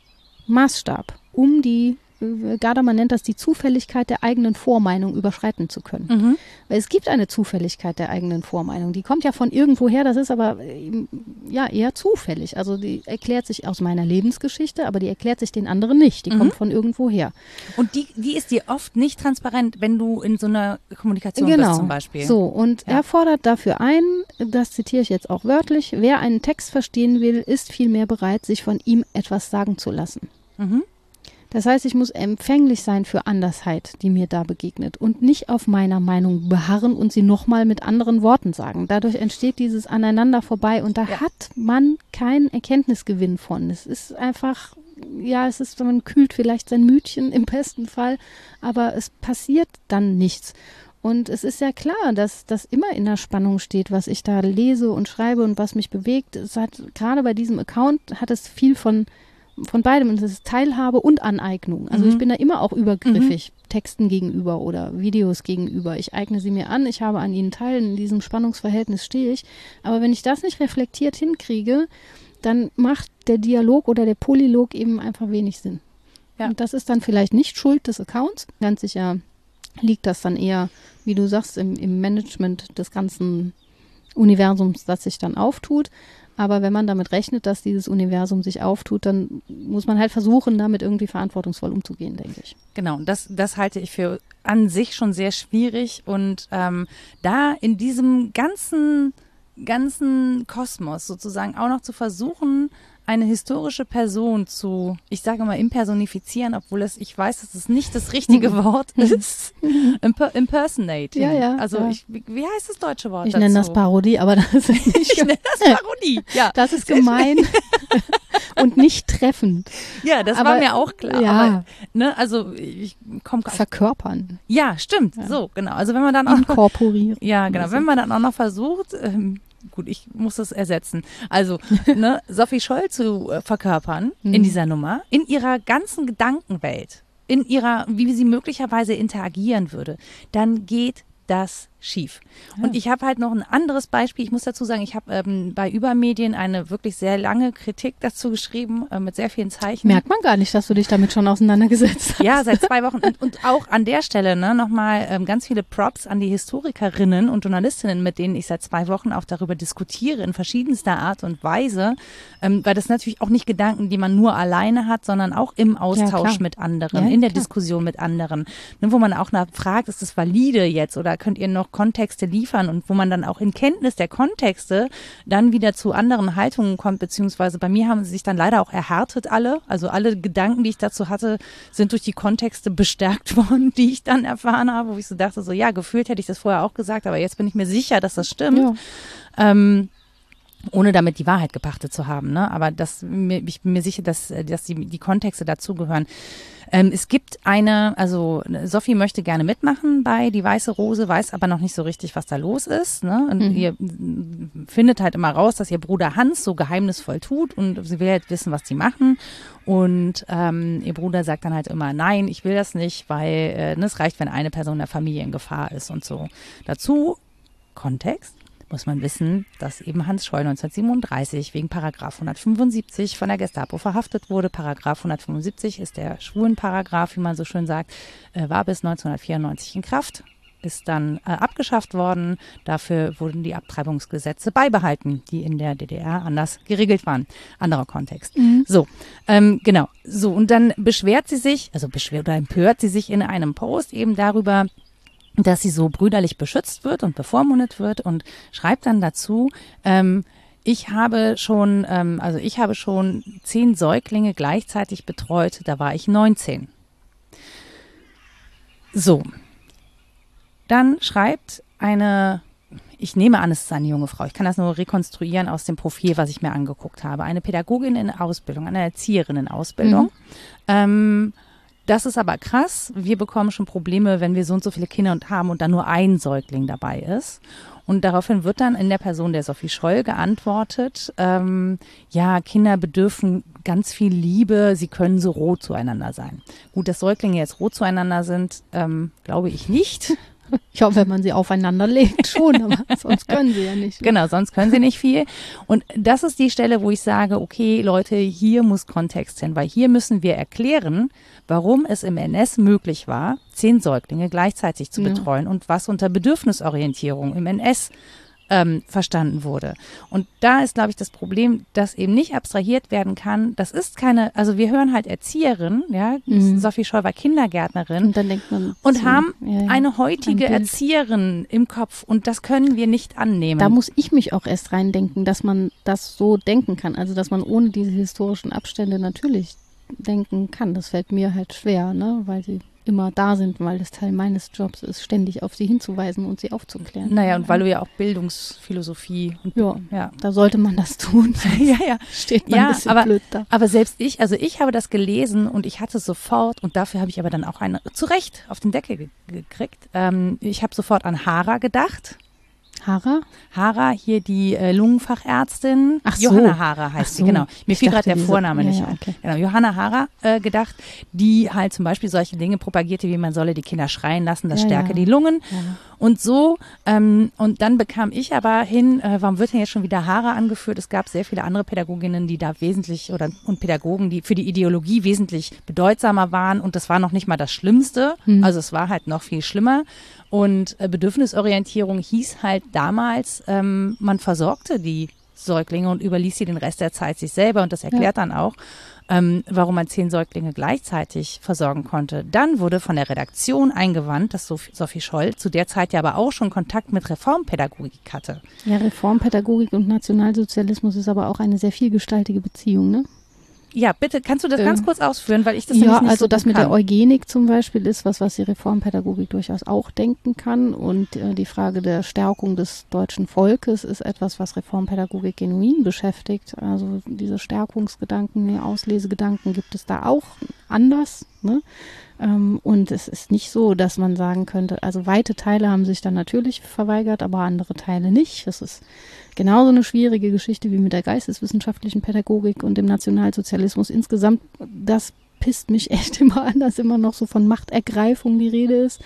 Maßstab, um die, Gadamer nennt das die Zufälligkeit der eigenen Vormeinung überschreiten zu können. Mhm. Weil es gibt eine Zufälligkeit der eigenen Vormeinung. Die kommt ja von irgendwoher, das ist aber äh, ja eher zufällig. Also die erklärt sich aus meiner Lebensgeschichte, aber die erklärt sich den anderen nicht. Die Mhm. kommt von irgendwoher. Und die, die ist dir oft nicht transparent, wenn du in so einer Kommunikation genau. bist zum Beispiel. So, und Ja. er fordert dafür ein, das zitiere ich jetzt auch wörtlich, wer einen Text verstehen will, ist vielmehr bereit, sich von ihm etwas sagen zu lassen. Mhm. Das heißt, ich muss empfänglich sein für Andersheit, die mir da begegnet und nicht auf meiner Meinung beharren und sie nochmal mit anderen Worten sagen. Dadurch entsteht dieses Aneinander vorbei und da Ja. hat man keinen Erkenntnisgewinn von. Es ist einfach, ja, es ist, man kühlt vielleicht sein Mütchen im besten Fall, aber es passiert dann nichts. Und es ist ja klar, dass das immer in der Spannung steht, was ich da lese und schreibe und was mich bewegt. Es hat gerade bei diesem Account hat es viel von von beidem. Und das ist Teilhabe und Aneignung. Also Mhm. ich bin da immer auch übergriffig Texten gegenüber oder Videos gegenüber. Ich eigne sie mir an, ich habe an ihnen teil, in diesem Spannungsverhältnis stehe ich. Aber wenn ich das nicht reflektiert hinkriege, dann macht der Dialog oder der Polylog eben einfach wenig Sinn. Ja. Und das ist dann vielleicht nicht Schuld des Accounts. Ganz sicher liegt das dann eher, wie du sagst, im, im Management des ganzen Universums, das sich dann auftut. Aber wenn man damit rechnet, dass dieses Universum sich auftut, dann muss man halt versuchen, damit irgendwie verantwortungsvoll umzugehen, denke ich. Genau, das, das halte ich für an sich schon sehr schwierig. Und ähm, da in diesem ganzen, ganzen Kosmos sozusagen auch noch zu versuchen, eine historische Person zu, ich sage mal, impersonifizieren, obwohl es, ich weiß, dass es nicht das richtige Wort ist. Imper impersonate. Ja, ja, Also ja. Ich, wie, heißt das deutsche Wort Ich dazu? nenne das Parodie, aber das ist nicht Ich nenne das Parodie. Ja, Das ist gemein und nicht treffend. ja das Aber- war mir auch klar. ja. Aber, ne, also ich komme Verkörpern, Ja, stimmt. So, genau. Also wenn man dann auch noch, inkorporieren. ja, genau, wenn man dann auch noch versucht, ähm, gut, ich muss das ersetzen. Also, ne, Sophie Scholl zu äh, verkörpern in Mhm. dieser Nummer, in ihrer ganzen Gedankenwelt, in ihrer, wie sie möglicherweise interagieren würde, dann geht das schief. Und ich habe halt noch ein anderes Beispiel. Ich muss dazu sagen, ich habe ähm, bei Übermedien eine wirklich sehr lange Kritik dazu geschrieben, äh, mit sehr vielen Zeichen. Merkt man gar nicht, dass du dich damit schon auseinandergesetzt hast. Ja, seit zwei Wochen. Und, und auch an der Stelle ne, nochmal ähm, ganz viele Props an die Historikerinnen und Journalistinnen, mit denen ich seit zwei Wochen auch darüber diskutiere, in verschiedenster Art und Weise. Ähm, weil das natürlich auch nicht Gedanken, die man nur alleine hat, sondern auch im Austausch klar. mit anderen, Ja, in der klar. Diskussion mit anderen. Ne, wo man auch nach fragt, ist das valide jetzt oder könnt ihr noch Kontexte liefern und wo man dann auch in Kenntnis der Kontexte dann wieder zu anderen Haltungen kommt, beziehungsweise bei mir haben sie sich dann leider auch erhärtet alle. Also alle Gedanken, die ich dazu hatte, sind durch die Kontexte bestärkt worden, die ich dann erfahren habe, wo ich so dachte, so ja, gefühlt hätte ich das vorher auch gesagt, aber jetzt bin ich mir sicher, dass das stimmt. Ja. Ähm, ohne damit die Wahrheit gepachtet zu haben, ne? Aber das, mir, ich bin mir sicher, dass, äh, dass die, die Kontexte dazugehören. Ähm, es gibt eine, also Sophie möchte gerne mitmachen bei Die Weiße Rose, weiß aber noch nicht so richtig, was da los ist. Ne? Und Mhm. ihr findet halt immer raus, dass ihr Bruder Hans so geheimnisvoll tut und sie will halt wissen, was die machen. Und ähm, ihr Bruder sagt dann halt immer, nein, ich will das nicht, weil äh, ne, es reicht, wenn eine Person der Familie in Gefahr ist und so. Dazu Kontext muss man wissen, dass eben Hans Scholl 1937 wegen Paragraph 175 von der Gestapo verhaftet wurde. Paragraph 175 ist der Schwulenparagraph, wie man so schön sagt, äh, war bis 1994 in Kraft, ist dann äh, abgeschafft worden. Dafür wurden die Abtreibungsgesetze beibehalten, die in der DDR anders geregelt waren. Anderer Kontext. So, ähm, genau. So, und dann beschwert sie sich, also beschwert oder empört sie sich in einem Post eben darüber, dass sie so brüderlich beschützt wird und bevormundet wird und schreibt dann dazu, ähm, ich habe schon, ähm, also ich habe schon zehn Säuglinge gleichzeitig betreut, da war ich 19. So. Dann schreibt eine, ich nehme an, es ist eine junge Frau, ich kann das nur rekonstruieren aus dem Profil, was ich mir angeguckt habe, eine Pädagogin in Ausbildung, eine Erzieherin in Ausbildung. Ähm, das ist aber krass. Wir bekommen schon Probleme, wenn wir so und so viele Kinder haben und dann nur ein Säugling dabei ist. Und daraufhin wird dann in der Person der Sophie Scholl geantwortet, ähm, ja, Kinder bedürfen ganz viel Liebe, sie können so roh zueinander sein. Gut, dass Säuglinge jetzt roh zueinander sind, ähm, glaube ich nicht. Ja, wenn man sie aufeinander legt, schon, aber sonst können sie ja nicht. Genau, sonst können sie nicht viel. Und das ist die Stelle, wo ich sage, okay, Leute, hier muss Kontext hin, weil hier müssen wir erklären, warum es im NS möglich war, zehn Säuglinge gleichzeitig zu Ja. betreuen und was unter Bedürfnisorientierung im NS ähm, verstanden wurde. Und da ist, glaube ich, das Problem, dass eben nicht abstrahiert werden kann. Das ist keine, also wir hören halt Erzieherin, ja, Mhm. Sophie Scholl war Kindergärtnerin Und dann denkt man. und so, haben ja, ja. eine heutige Ein. Erzieherin im Kopf und das können wir nicht annehmen. Da muss ich mich auch erst reindenken, dass man das so denken kann. Also, dass man ohne diese historischen Abstände natürlich denken kann. Das fällt mir halt schwer, ne? Weil sie immer da sind, weil das Teil meines Jobs ist, ständig auf sie hinzuweisen und sie aufzuklären. Naja, und weil du ja auch Bildungsphilosophie und Ja, ja. da sollte man das tun. ja, ja. Steht man Ja, ein bisschen aber- blöd da. Aber selbst ich, also ich habe das gelesen und ich hatte sofort, und dafür habe ich aber dann auch eine zu Recht auf den Deckel ge gekriegt. Ähm, ich habe sofort an Hara gedacht. Hara? Hara, hier die äh, Lungenfachärztin. Ach so. Johanna Hara heißt Ach sie, so. genau. Mir Ich fiel gerade der Vorname ja, nicht ja, ein. okay. Genau, Johanna Hara äh, gedacht, die halt zum Beispiel solche Dinge propagierte, wie man solle die Kinder schreien lassen, das Ja, stärke ja. die Lungen. Und so, ähm, und dann bekam ich aber hin, äh, warum wird denn jetzt schon wieder Haare angeführt? Es gab sehr viele andere Pädagoginnen, die da wesentlich oder und Pädagogen, die für die Ideologie wesentlich bedeutsamer waren und das war noch nicht mal das Schlimmste. Mhm. Also es war halt noch viel schlimmer. Und äh, Bedürfnisorientierung hieß halt damals, ähm, man versorgte die Säuglinge und überließ sie den Rest der Zeit sich selber und das erklärt dann auch, ähm, warum man zehn Säuglinge gleichzeitig versorgen konnte. Dann wurde von der Redaktion eingewandt, dass Sophie, Sophie Scholl zu der Zeit ja aber auch schon Kontakt mit Reformpädagogik hatte. Ja, Reformpädagogik und Nationalsozialismus ist aber auch eine sehr vielgestaltige Beziehung, ne? Ja, bitte, kannst du das ganz kurz ausführen, weil ich das ja, nicht also so das mit kann. der Eugenik zum Beispiel ist was, was die Reformpädagogik durchaus auch denken kann. Und äh, die Frage der Stärkung des deutschen Volkes ist etwas, was Reformpädagogik genuin beschäftigt. Also diese Stärkungsgedanken, Auslesegedanken gibt es da auch anders. Ne? Ähm, und es ist nicht so, dass man sagen könnte, also weite Teile haben sich dann natürlich verweigert, aber andere Teile nicht. Das ist genauso eine schwierige Geschichte wie mit der geisteswissenschaftlichen Pädagogik und dem Nationalsozialismus. Insgesamt, das pisst mich echt immer an, dass immer noch so von Machtergreifung die Rede ist.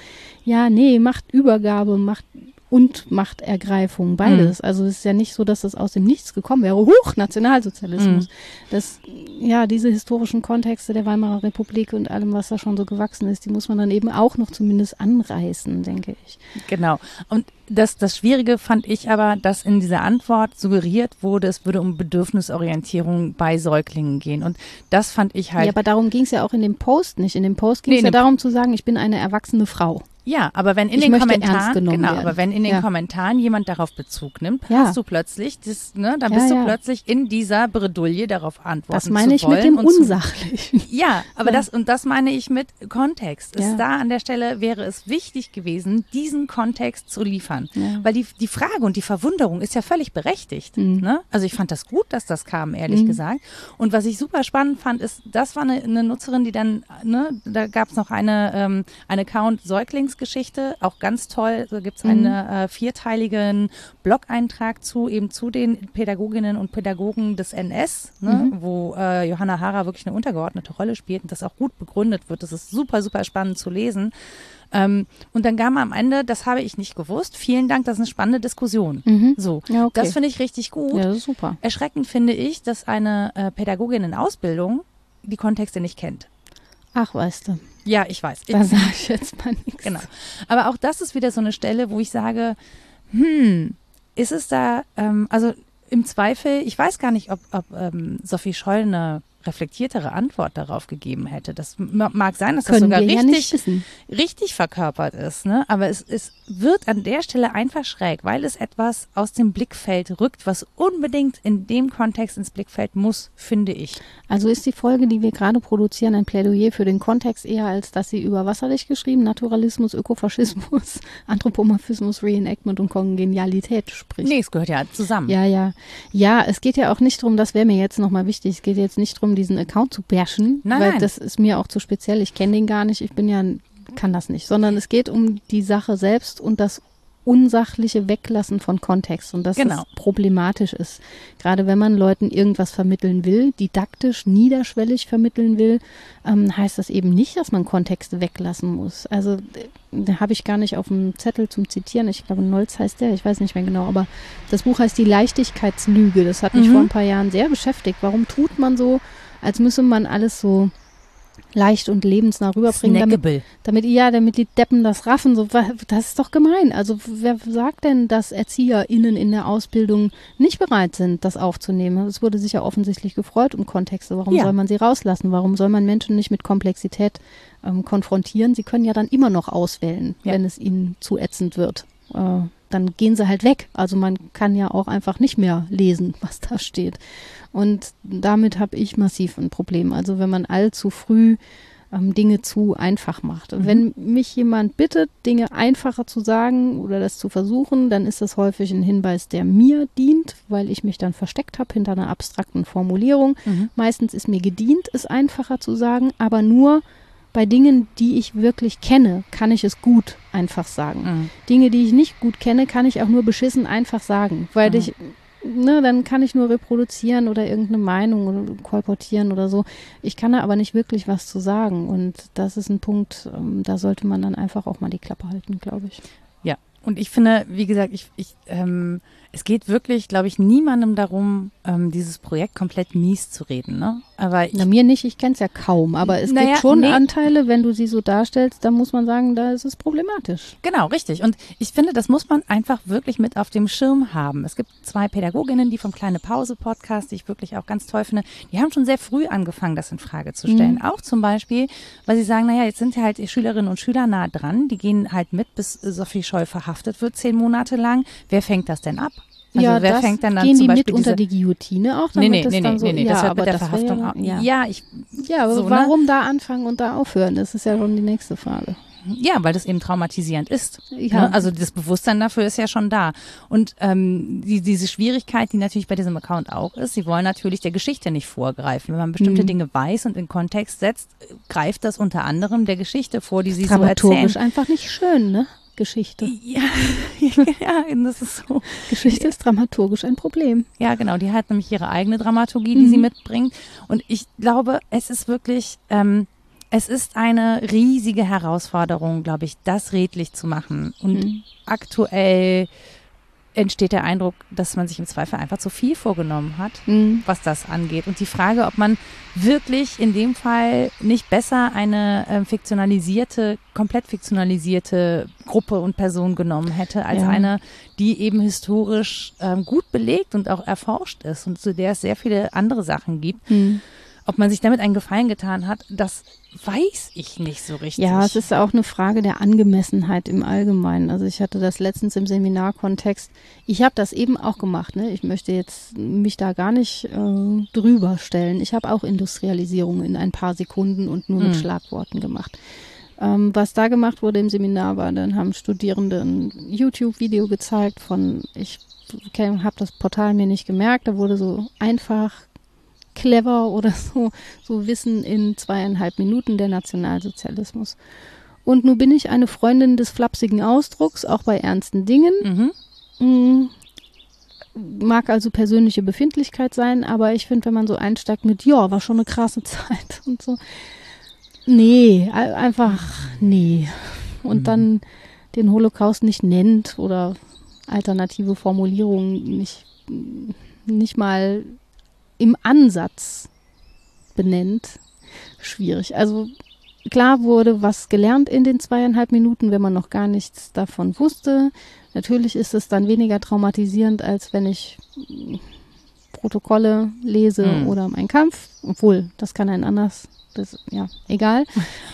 Ja, nee, Machtübergabe, Macht und Machtergreifung, beides. Also es ist ja nicht so, dass das aus dem Nichts gekommen wäre. Huch, Nationalsozialismus. Das, ja, diese historischen Kontexte der Weimarer Republik und allem, was da schon so gewachsen ist, die muss man dann eben auch noch zumindest anreißen, denke ich. Genau. Und das, das Schwierige fand ich aber, dass in dieser Antwort suggeriert wurde, es würde um Bedürfnisorientierung bei Säuglingen gehen. Und das fand ich halt. Ja, aber darum ging es ja auch in dem Post nicht. In dem Post ging Nee, es in ja darum zu sagen, ich bin eine erwachsene Frau. Ja, aber wenn in Ich den Kommentaren, genau, werden. aber wenn in den Ja. Kommentaren jemand darauf Bezug nimmt, Ja. hast du plötzlich, das, ne, dann Ja, bist du plötzlich in dieser Bredouille darauf antworten Das meine zu ich mit dem Unsachlichen. Ja, aber das und das meine ich mit Kontext. Ist da an der Stelle wäre es wichtig gewesen, diesen Kontext zu liefern, weil die die Frage und die Verwunderung ist ja völlig berechtigt. Mhm. Ne? Also ich fand das gut, dass das kam, ehrlich Mhm. gesagt. Und was ich super spannend fand, ist, das war eine, eine Nutzerin, die dann, ne, da gab es noch eine ähm, ein Account Säuglingsgeschichte, auch ganz toll. Da gibt es Mhm. einen äh, vierteiligen Blog-Eintrag zu eben zu den Pädagoginnen und Pädagogen des NS, ne, Mhm. wo äh, Johanna Hara wirklich eine untergeordnete Rolle spielt und das auch gut begründet wird. Das ist super, super spannend zu lesen. Ähm, und dann kam am Ende, das habe ich nicht gewusst. Vielen Dank, das ist eine spannende Diskussion. Mhm. So, Ja, okay. das finde ich richtig gut. Ja, das ist super. Erschreckend finde ich, dass eine äh, Pädagogin in Ausbildung die Kontexte nicht kennt. Ach, weißt du, Ja, ich weiß. Da sage ich jetzt mal nichts. Genau. Aber auch das ist wieder so eine Stelle, wo ich sage, hm, ist es da, ähm, also im Zweifel, ich weiß gar nicht, ob, ob ähm, Sophie Scholl eine reflektiertere Antwort darauf gegeben hätte. Das ma- mag sein, dass das Können sogar wir ja richtig, richtig verkörpert ist, ne? Aber es, es wird an der Stelle einfach schräg, weil es etwas aus dem Blickfeld rückt, was unbedingt in dem Kontext ins Blickfeld muss, finde ich. Also ist die Folge, die wir gerade produzieren, ein Plädoyer für den Kontext eher, als dass sie über Wasserlicht geschrieben, Naturalismus, Ökofaschismus, Anthropomorphismus, Reenactment und Kongenialität spricht. Nee, es gehört ja zusammen. Ja, ja. Ja, es geht ja auch nicht drum, das wäre mir jetzt nochmal wichtig, es geht jetzt nicht drum, diesen Account zu bashen, Nein, weil nein. das ist mir auch zu speziell. Ich kenne den gar nicht, ich bin ja, kann das nicht, sondern es geht um die Sache selbst und das unsachliche Weglassen von Kontext und dass Genau. das problematisch ist. Gerade wenn man Leuten irgendwas vermitteln will, didaktisch, niederschwellig vermitteln will, ähm, heißt das eben nicht, dass man Kontexte weglassen muss. Also äh, da habe ich gar nicht auf dem Zettel zum Zitieren. Ich glaube, Nolz heißt der, ich weiß nicht mehr genau, aber das Buch heißt Die Leichtigkeitslüge. Das hat mich Mhm. vor ein paar Jahren sehr beschäftigt. Warum tut man so, als müsse man alles so leicht und lebensnah rüberbringen, damit, Snackable. damit, ja, damit die Deppen das raffen. So, das ist doch gemein. Also wer sagt denn, dass ErzieherInnen in der Ausbildung nicht bereit sind, das aufzunehmen? Es wurde sich ja offensichtlich gefreut um Kontexte. Warum Ja. soll man sie rauslassen? Warum soll man Menschen nicht mit Komplexität ähm, konfrontieren? Sie können ja dann immer noch auswählen, Ja. wenn es ihnen zu ätzend wird. Äh, dann gehen sie halt weg. Also man kann ja auch einfach nicht mehr lesen, was da steht. Und damit habe ich massiv ein Problem. Also wenn man allzu früh ähm, Dinge zu einfach macht. Mhm. Wenn mich jemand bittet, Dinge einfacher zu sagen oder das zu versuchen, dann ist das häufig ein Hinweis, der mir dient, weil ich mich dann versteckt habe hinter einer abstrakten Formulierung. Mhm. Meistens ist mir gedient, es einfacher zu sagen, aber nur bei Dingen, die ich wirklich kenne, kann ich es gut einfach sagen. Mhm. Dinge, die ich nicht gut kenne, kann ich auch nur beschissen einfach sagen, weil mhm. ich ne, dann kann ich nur reproduzieren oder irgendeine Meinung kolportieren oder so. Ich kann da aber nicht wirklich was zu sagen. Und das ist ein Punkt, ähm, da sollte man dann einfach auch mal die Klappe halten, glaube ich. Ja, und ich finde, wie gesagt, ich, ich ähm, es geht wirklich, glaube ich, niemandem darum, ähm, dieses Projekt komplett mies zu reden. Ne? Aber ich, Na, mir nicht, ich kenne es ja kaum, aber es naja, gibt schon nee. Anteile, wenn du sie so darstellst, dann muss man sagen, da ist es problematisch. Genau, richtig. Und ich finde, das muss man einfach wirklich mit auf dem Schirm haben. Es gibt zwei Pädagoginnen, die vom Kleine Pause Podcast, die ich wirklich auch ganz toll finde, die haben schon sehr früh angefangen, das in Frage zu stellen. Mhm. Auch zum Beispiel, weil sie sagen, naja, jetzt sind ja halt die Schülerinnen und Schüler nah dran, die gehen halt mit, bis Sophie Scholl verhaftet wird, zehn Monate lang. Wer fängt das denn ab? Also ja, wer fängt dann, dann gehen zum die Beispiel mit unter die Guillotine auch? Damit nee, nee, nee, nee, so, nee, nee, ja, das hört mit der Verhaftung ja, ja. ja, ich, ja, aber so, ne? warum ne? da anfangen und da aufhören? Das ist ja schon die nächste Frage. Ja, weil das eben traumatisierend ist. Ja. Ne? Also das Bewusstsein dafür ist ja schon da. Und ähm, die, diese Schwierigkeit, die natürlich bei diesem Account auch ist, sie wollen natürlich der Geschichte nicht vorgreifen. Wenn man bestimmte mhm. Dinge weiß und in Kontext setzt, greift das unter anderem der Geschichte vor, die sie so erzählen. Dramaturgisch einfach nicht schön, ne? Geschichte. Ja, ja, das ist so. Geschichte ist dramaturgisch ein Problem. Ja, genau. Die hat nämlich ihre eigene Dramaturgie, die mhm. sie mitbringt. Und ich glaube, es ist wirklich, ähm, es ist eine riesige Herausforderung, glaube ich, das redlich zu machen. Und mhm. aktuell entsteht der Eindruck, dass man sich im Zweifel einfach zu viel vorgenommen hat, mhm. was das angeht. Und die Frage, ob man wirklich in dem Fall nicht besser eine äh, fiktionalisierte, komplett fiktionalisierte Gruppe und Person genommen hätte, als ja. eine, die eben historisch ähm, gut belegt und auch erforscht ist und zu der es sehr viele andere Sachen gibt. Mhm. Ob man sich damit einen Gefallen getan hat, das weiß ich nicht so richtig. Ja, es ist auch eine Frage der Angemessenheit im Allgemeinen. Also ich hatte das letztens im Seminarkontext. Ich habe das eben auch gemacht. Ne? Ich möchte jetzt mich da gar nicht äh, drüber stellen. Ich habe auch Industrialisierung in ein paar Sekunden und nur mit hm. Schlagworten gemacht. Ähm, was da gemacht wurde im Seminar war, dann haben Studierende ein YouTube-Video gezeigt von, ich habe das Portal mir nicht gemerkt, da wurde so einfach clever oder so, so Wissen in zweieinhalb Minuten der Nationalsozialismus. Und nun bin ich eine Freundin des flapsigen Ausdrucks, auch bei ernsten Dingen. Mhm. Mm, mag also persönliche Befindlichkeit sein, aber ich finde, wenn man so einsteigt mit, ja, war schon eine krasse Zeit und so. Nee, einfach nee. Und mhm. dann den Holocaust nicht nennt oder alternative Formulierungen nicht, nicht mal im Ansatz benennt, schwierig. Also klar wurde was gelernt in den zweieinhalb Minuten, wenn man noch gar nichts davon wusste. Natürlich ist es dann weniger traumatisierend, als wenn ich Protokolle lese mhm. oder mein Kampf, obwohl das kann ein anders. Das, ja, egal.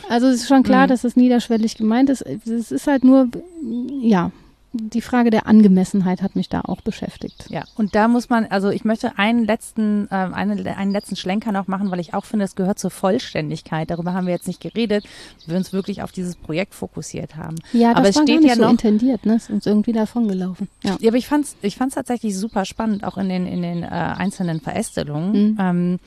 Also es ist schon klar, mhm. dass es niederschwellig gemeint ist. Es ist halt nur, ja, die Frage der Angemessenheit hat mich da auch beschäftigt. Ja, und da muss man, also ich möchte einen letzten, äh, einen, einen letzten Schlenker noch machen, weil ich auch finde, es gehört zur Vollständigkeit. Darüber haben wir jetzt nicht geredet, wir uns wirklich auf dieses Projekt fokussiert haben. Ja, das aber es war steht gar nicht ja so noch, intendiert, ne? Ist uns irgendwie davon gelaufen. Ja. ja, aber ich fand's, ich fand's tatsächlich super spannend, auch in den in den äh, einzelnen Verästelungen. Mhm. Ähm,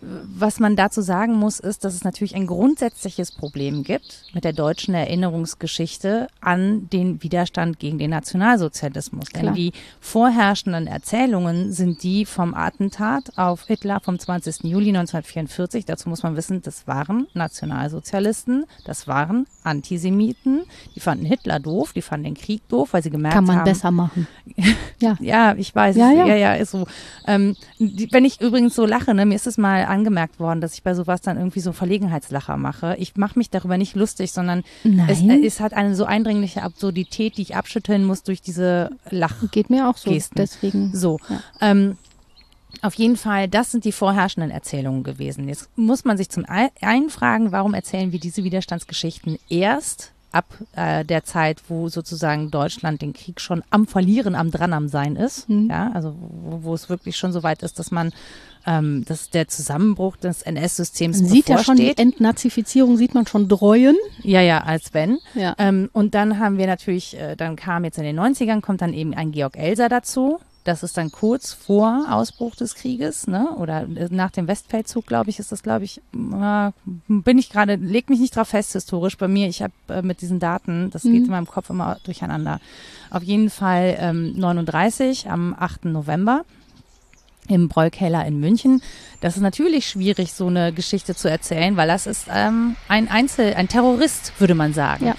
was man dazu sagen muss, ist, dass es natürlich ein grundsätzliches Problem gibt mit der deutschen Erinnerungsgeschichte an den Widerstand gegen den Nationalsozialismus. Klar. Denn die vorherrschenden Erzählungen sind die vom Attentat auf Hitler vom 20. Juli 1944. Dazu muss man wissen, das waren Nationalsozialisten, das waren Antisemiten, die fanden Hitler doof, die fanden den Krieg doof, weil sie gemerkt haben. Kann man haben, besser machen. ja. ja, ich weiß. Ja, ja, ja, ja ist so. Ähm, die, wenn ich übrigens so lache, ne, mir ist es mal angemerkt worden, dass ich bei sowas dann irgendwie so Verlegenheitslacher mache. Ich mache mich darüber nicht lustig, sondern es, es, hat eine so eindringliche Absurdität, die ich abschütteln muss durch diese Lach. Geht mir auch so. Gesten. Deswegen. So. Ja. Ähm, auf jeden Fall, das sind die vorherrschenden Erzählungen gewesen. Jetzt muss man sich zum einen fragen, warum erzählen wir diese Widerstandsgeschichten erst ab äh, der Zeit, wo sozusagen Deutschland den Krieg schon am Verlieren, am dran am Sein ist. Mhm. Ja, also wo, wo, es wirklich schon so weit ist, dass man ähm, dass der Zusammenbruch des NS-Systems Man sieht ja schon die. Entnazifizierung, sieht man schon dreuen. Ja, ja, als wenn. Ja. Ähm, und dann haben wir natürlich, äh, dann kam jetzt in den 90ern, kommt dann eben ein Georg Elser dazu. Das ist dann kurz vor Ausbruch des Krieges, ne? Oder äh, nach dem Westfeldzug, glaube ich, ist das, glaube ich, äh, bin ich gerade, leg mich nicht drauf fest historisch bei mir. Ich habe äh, mit diesen Daten, das geht Mhm. in meinem Kopf immer durcheinander. Auf jeden Fall ähm, 39 am 8. November im Brollkeller in München. Das ist natürlich schwierig, so eine Geschichte zu erzählen, weil das ist ähm, ein Einzel, ein Terrorist, würde man sagen. Ja.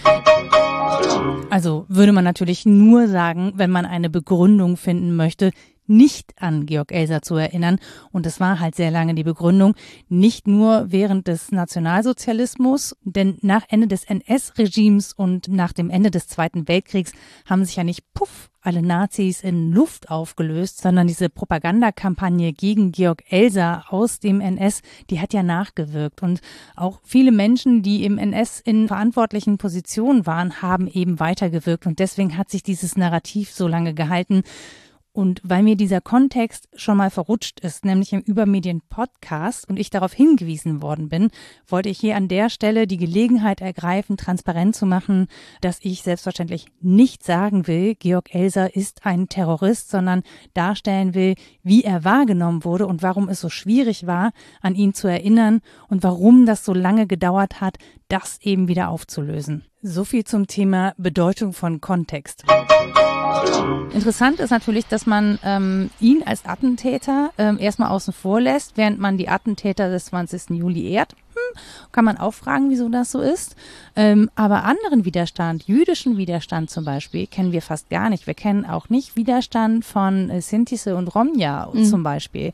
Also würde man natürlich nur sagen, wenn man eine Begründung finden möchte, nicht an Georg Elser zu erinnern. Und das war halt sehr lange die Begründung, nicht nur während des Nationalsozialismus, denn nach Ende des NS-Regimes und nach dem Ende des Zweiten Weltkriegs haben sich ja nicht puff alle Nazis in Luft aufgelöst, sondern diese Propagandakampagne gegen Georg Elser aus dem NS, die hat ja nachgewirkt. Und auch viele Menschen, die im NS in verantwortlichen Positionen waren, haben eben weitergewirkt. Und deswegen hat sich dieses Narrativ so lange gehalten. Und weil mir dieser Kontext schon mal verrutscht ist, nämlich im Übermedien-Podcast und ich darauf hingewiesen worden bin, wollte ich hier an der Stelle die Gelegenheit ergreifen, transparent zu machen, dass ich selbstverständlich nicht sagen will, Georg Elser ist ein Terrorist, sondern darstellen will, wie er wahrgenommen wurde und warum es so schwierig war, an ihn zu erinnern und warum das so lange gedauert hat, das eben wieder aufzulösen. So viel zum Thema Bedeutung von Kontext. Interessant ist natürlich, dass man ähm, ihn als Attentäter ähm, erstmal außen vor lässt, während man die Attentäter des 20. Juli ehrt. Hm, kann man auch fragen, wieso das so ist. Ähm, aber anderen Widerstand, jüdischen Widerstand zum Beispiel, kennen wir fast gar nicht. Wir kennen auch nicht Widerstand von äh, Sintise und Romja zum Beispiel.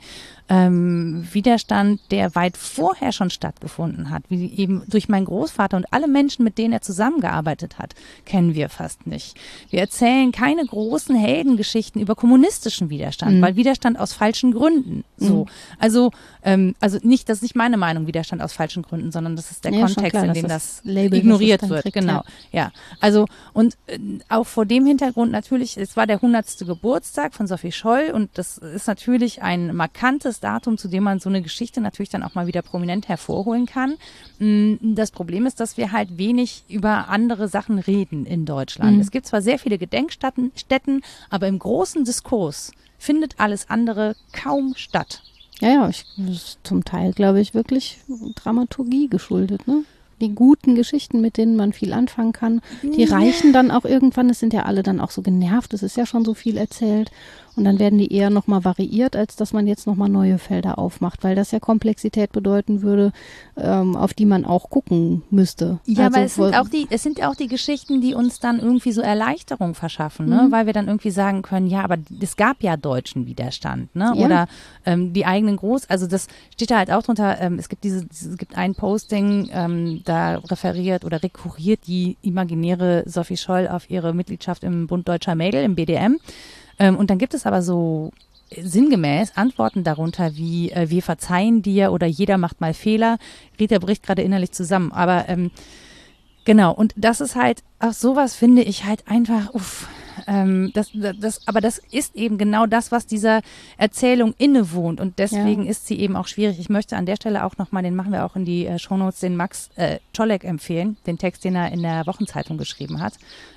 Ähm, Widerstand, der weit vorher schon stattgefunden hat, wie eben durch meinen Großvater und alle Menschen, mit denen er zusammengearbeitet hat, kennen wir fast nicht. Wir erzählen keine großen Heldengeschichten über kommunistischen Widerstand, weil Widerstand aus falschen Gründen. So, also ähm, also nicht, das ist nicht meine Meinung, Widerstand aus falschen Gründen, sondern das ist der Ja, Kontext, klar, in dem das das Label, das ignoriert wird. kriegt, genau, ja. Also und äh, auch vor dem Hintergrund natürlich, es war der 100. Geburtstag von Sophie Scholl und das ist natürlich ein markantes Datum, zu dem man so eine Geschichte natürlich dann auch mal wieder prominent hervorholen kann. Mm, Das Problem ist, dass wir halt wenig über andere Sachen reden in Deutschland. Es gibt zwar sehr viele Gedenkstätten, Stätten, aber im großen Diskurs findet alles andere kaum statt. Ja, ja, ich, das ist zum Teil, glaube ich, wirklich Dramaturgie geschuldet, ne? Die guten Geschichten, mit denen man viel anfangen kann, die reichen dann auch irgendwann, es sind ja alle dann auch so genervt, es ist ja schon so viel erzählt und dann werden die eher nochmal variiert, als dass man jetzt nochmal neue Felder aufmacht, weil das ja Komplexität bedeuten würde, ähm, auf die man auch gucken müsste. Ja, Also aber es sind auch die, es sind auch die Geschichten, die uns dann irgendwie so Erleichterung verschaffen, ne? weil wir dann irgendwie sagen können, ja, aber es gab ja deutschen Widerstand, ne? Ja. Oder ähm, die eigenen Groß, also das steht da halt auch drunter. Ähm, es gibt diese, es gibt ein Posting, ähm, da referiert oder rekurriert die imaginäre Sophie Scholl auf ihre Mitgliedschaft im Bund Deutscher Mädel im BDM. Ähm, und dann gibt es aber so sinngemäß Antworten darunter wie äh, wir verzeihen dir oder jeder macht mal Fehler. Rita bricht gerade innerlich zusammen, aber ähm, genau und das ist halt auch sowas finde ich halt einfach uff, ähm, das, das, aber das ist eben genau das, was dieser Erzählung innewohnt und deswegen Ja. ist sie eben auch schwierig. Ich möchte an der Stelle auch nochmal, den machen wir auch in die äh, Shownotes, den Max äh, Czolek empfehlen, den Text, den er in der Wochenzeitung geschrieben hat,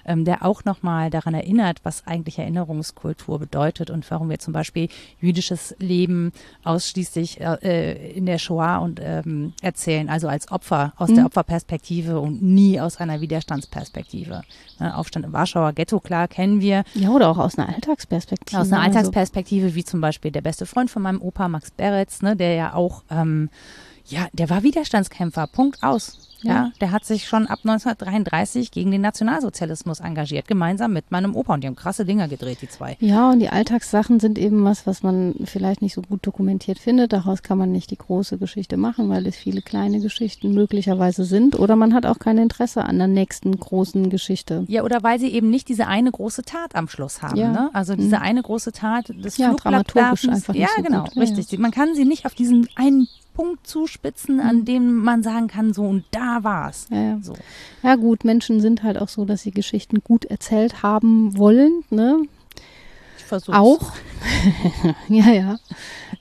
ähm, der auch nochmal daran erinnert, was eigentlich Erinnerungskultur bedeutet und warum wir zum Beispiel jüdisches Leben ausschließlich äh, in der Shoah und ähm, erzählen, also als Opfer, aus der Opferperspektive und nie aus einer Widerstandsperspektive. Ne, Aufstand im Warschauer Ghetto, klar, kennen wir. ja, oder auch aus einer Alltagsperspektive. Aus einer also- Alltagsperspektive, wie zum Beispiel der beste Freund von meinem Opa, Max Beretz, ne, der ja auch, ähm, ja, der war Widerstandskämpfer, Punkt aus. Ja. Ja. der hat sich schon ab 1933 gegen den Nationalsozialismus engagiert, gemeinsam mit meinem Opa. Und die haben krasse Dinger gedreht, die zwei. Ja, und die Alltagssachen sind eben was, was man vielleicht nicht so gut dokumentiert findet. Daraus kann man nicht die große Geschichte machen, weil es viele kleine Geschichten möglicherweise sind. Oder man hat auch kein Interesse an der nächsten großen Geschichte. Ja, oder weil sie eben nicht diese eine große Tat am Schluss haben. Ja. Ne? Also diese eine große Tat des Ja, dramaturgisch einfach nicht Ja, so genau, gut. Richtig. Man kann sie nicht auf diesen einen Punkt zuspitzen, an dem man sagen kann, so und da war's. Ja, ja. So. ja gut, Menschen sind halt auch so, dass sie Geschichten gut erzählt haben wollen. Ne? Ich versuche Auch. ja, ja.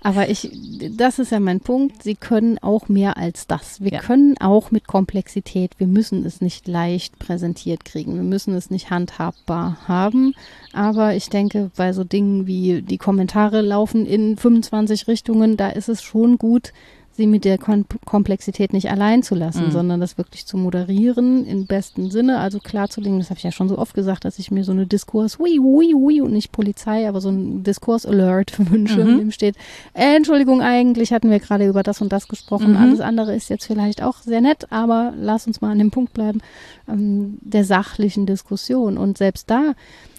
Aber ich, das ist ja mein Punkt. Sie können auch mehr als das. Wir Ja. können auch mit Komplexität. Wir müssen es nicht leicht präsentiert kriegen. Wir müssen es nicht handhabbar haben. Aber ich denke, bei so Dingen wie die Kommentare laufen in 25 Richtungen, da ist es schon gut, sie mit der Kom Komplexität nicht allein zu lassen, Mhm. sondern das wirklich zu moderieren im besten Sinne, also klarzulegen, das habe ich ja schon so oft gesagt, dass ich mir so eine Diskurs, ui, ui, ui, und nicht Polizei, aber so ein Diskurs-Alert wünsche, Mhm. in dem steht, äh, Entschuldigung, eigentlich hatten wir gerade über das und das gesprochen, Mhm. alles andere ist jetzt vielleicht auch sehr nett, aber lass uns mal an dem Punkt bleiben, ähm, der sachlichen Diskussion und selbst da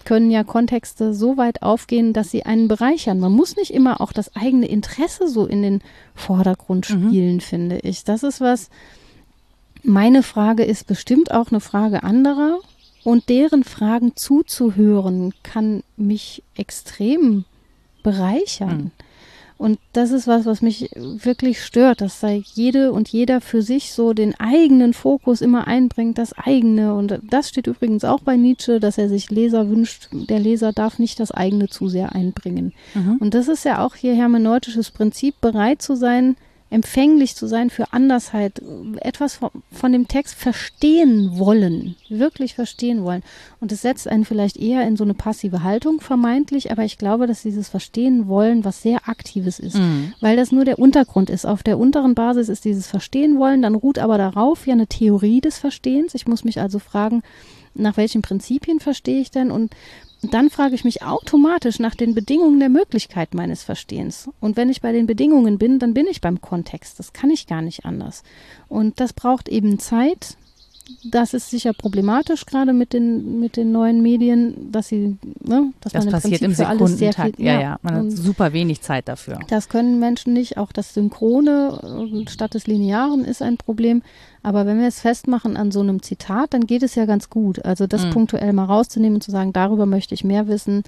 können ja Kontexte so weit aufgehen, dass sie einen bereichern. Man muss nicht immer auch das eigene Interesse so in den Vordergrund Mhm. spielen, finde ich. Das ist was, meine Frage ist bestimmt auch eine Frage anderer und deren Fragen zuzuhören kann mich extrem bereichern. Mhm. Und das ist was, was mich wirklich stört, dass da jede und jeder für sich so den eigenen Fokus immer einbringt, das eigene. Und das steht übrigens auch bei Nietzsche, dass er sich Leser wünscht, der Leser darf nicht das eigene zu sehr einbringen. Mhm. Und das ist ja auch hier hermeneutisches Prinzip, bereit zu sein, empfänglich zu sein für Andersheit, etwas von, von dem Text verstehen wollen, wirklich verstehen wollen. Und es setzt einen vielleicht eher in so eine passive Haltung, vermeintlich, aber ich glaube, dass dieses Verstehen wollen was sehr Aktives ist, Mhm. weil das nur der Untergrund ist. Auf der unteren Basis ist dieses Verstehen wollen, dann ruht aber darauf ja eine Theorie des Verstehens. Ich muss mich also fragen, nach welchen Prinzipien verstehe ich denn? Und dann frage ich mich automatisch nach den Bedingungen der Möglichkeit meines Verstehens. Und wenn ich bei den Bedingungen bin, dann bin ich beim Kontext. Das kann ich gar nicht anders. Und das braucht eben Zeit. Das ist sicher problematisch, gerade mit den, mit den neuen Medien, dass sie, ne, dass Das man im passiert Prinzip im für alles sehr viel, Ja, ja, man hat super wenig Zeit dafür. das können Menschen nicht. Auch das Synchrone äh, statt des Linearen ist ein Problem. Aber wenn wir es festmachen an so einem Zitat, dann geht es ja ganz gut. Also das Mhm. punktuell mal rauszunehmen und zu sagen, darüber möchte ich mehr wissen.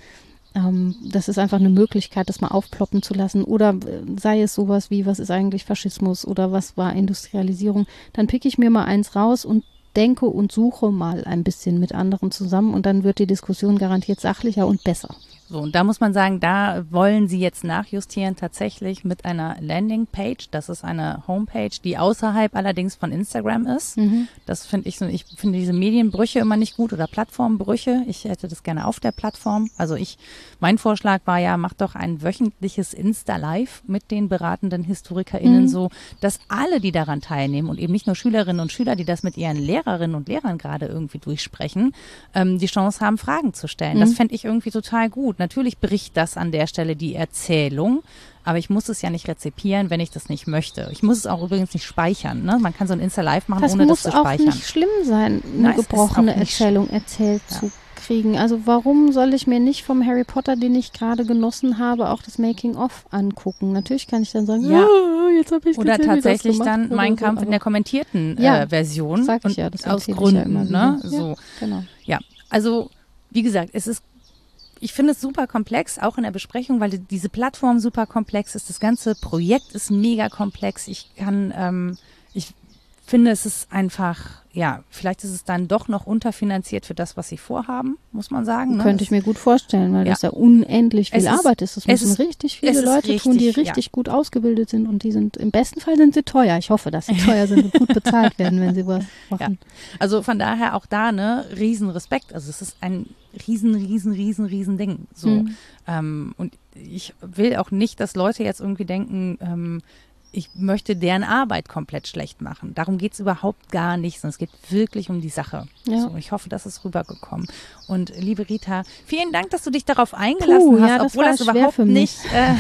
Ähm, das ist einfach eine Möglichkeit, das mal aufploppen zu lassen. Oder äh, sei es sowas wie, was ist eigentlich Faschismus oder was war Industrialisierung. Dann picke ich mir mal eins raus und denke und suche mal ein bisschen mit anderen zusammen und dann wird die Diskussion garantiert sachlicher und besser. So, und da muss man sagen, da wollen sie jetzt nachjustieren tatsächlich mit einer Landingpage. Das ist eine Homepage, die außerhalb allerdings von Instagram ist. Das finde ich so, ich finde diese Medienbrüche immer nicht gut oder Plattformbrüche. Ich hätte das gerne auf der Plattform. Also ich, mein Vorschlag war ja, mach doch ein wöchentliches Insta-Live mit den beratenden HistorikerInnen Mhm. so, dass alle, die daran teilnehmen und eben nicht nur Schülerinnen und Schüler, die das mit ihren Lehrerinnen und Lehrern gerade irgendwie durchsprechen, ähm, die Chance haben, Fragen zu stellen. Das Mhm. fände ich irgendwie total gut. Natürlich bricht das an der Stelle die Erzählung, aber ich muss es ja nicht rezipieren, wenn ich das nicht möchte. Ich muss es auch übrigens nicht speichern. Ne? Man kann so ein Insta-Live machen, Das ohne muss das zu auch speichern. nicht schlimm sein, eine Nein, gebrochene auch Erzählung erzählt Ja. zu kriegen. Also warum soll ich mir nicht vom Harry Potter, den ich gerade genossen habe, auch das Making-of angucken? Natürlich kann ich dann sagen, Ja. "Ah, jetzt habe ich Oder gesehen, wie das tatsächlich dann Mein so, Kampf in der kommentierten Ja, äh, Version. sag ich und ja, das aus ja Gründen. immer ne? wieder. So. Ja, genau. Ja, also wie gesagt, es ist, ich finde es super komplex, auch in der Besprechung, weil die- diese Plattform super komplex ist. Das ganze Projekt ist mega komplex. Ich kann, ähm, ich finde, es ist einfach, ja, vielleicht ist es dann doch noch unterfinanziert für das, was sie vorhaben, muss man sagen. Ne? Könnte ich mir gut vorstellen, weil Ja. das ja unendlich viel ist- Arbeit ist. Das es müssen ist- richtig viele Leute tun, die richtig, ja. richtig gut ausgebildet sind und die sind, im besten Fall sind sie teuer. Ich hoffe, dass sie teuer sind und gut bezahlt werden, wenn sie was machen. Also von daher auch da, ne, riesen Respekt. Also es ist ein riesen, riesen, riesen, riesen Ding. So. Mhm. Ähm, und ich will auch nicht, dass Leute jetzt irgendwie denken, ähm, ich möchte deren Arbeit komplett schlecht machen. Darum geht's überhaupt gar nicht, sondern es geht wirklich um die Sache. Ja. So, ich hoffe, das ist rübergekommen. Und liebe Rita, vielen Dank, dass du dich darauf eingelassen Puh, hast, ja, das obwohl das schwer überhaupt nicht. Äh,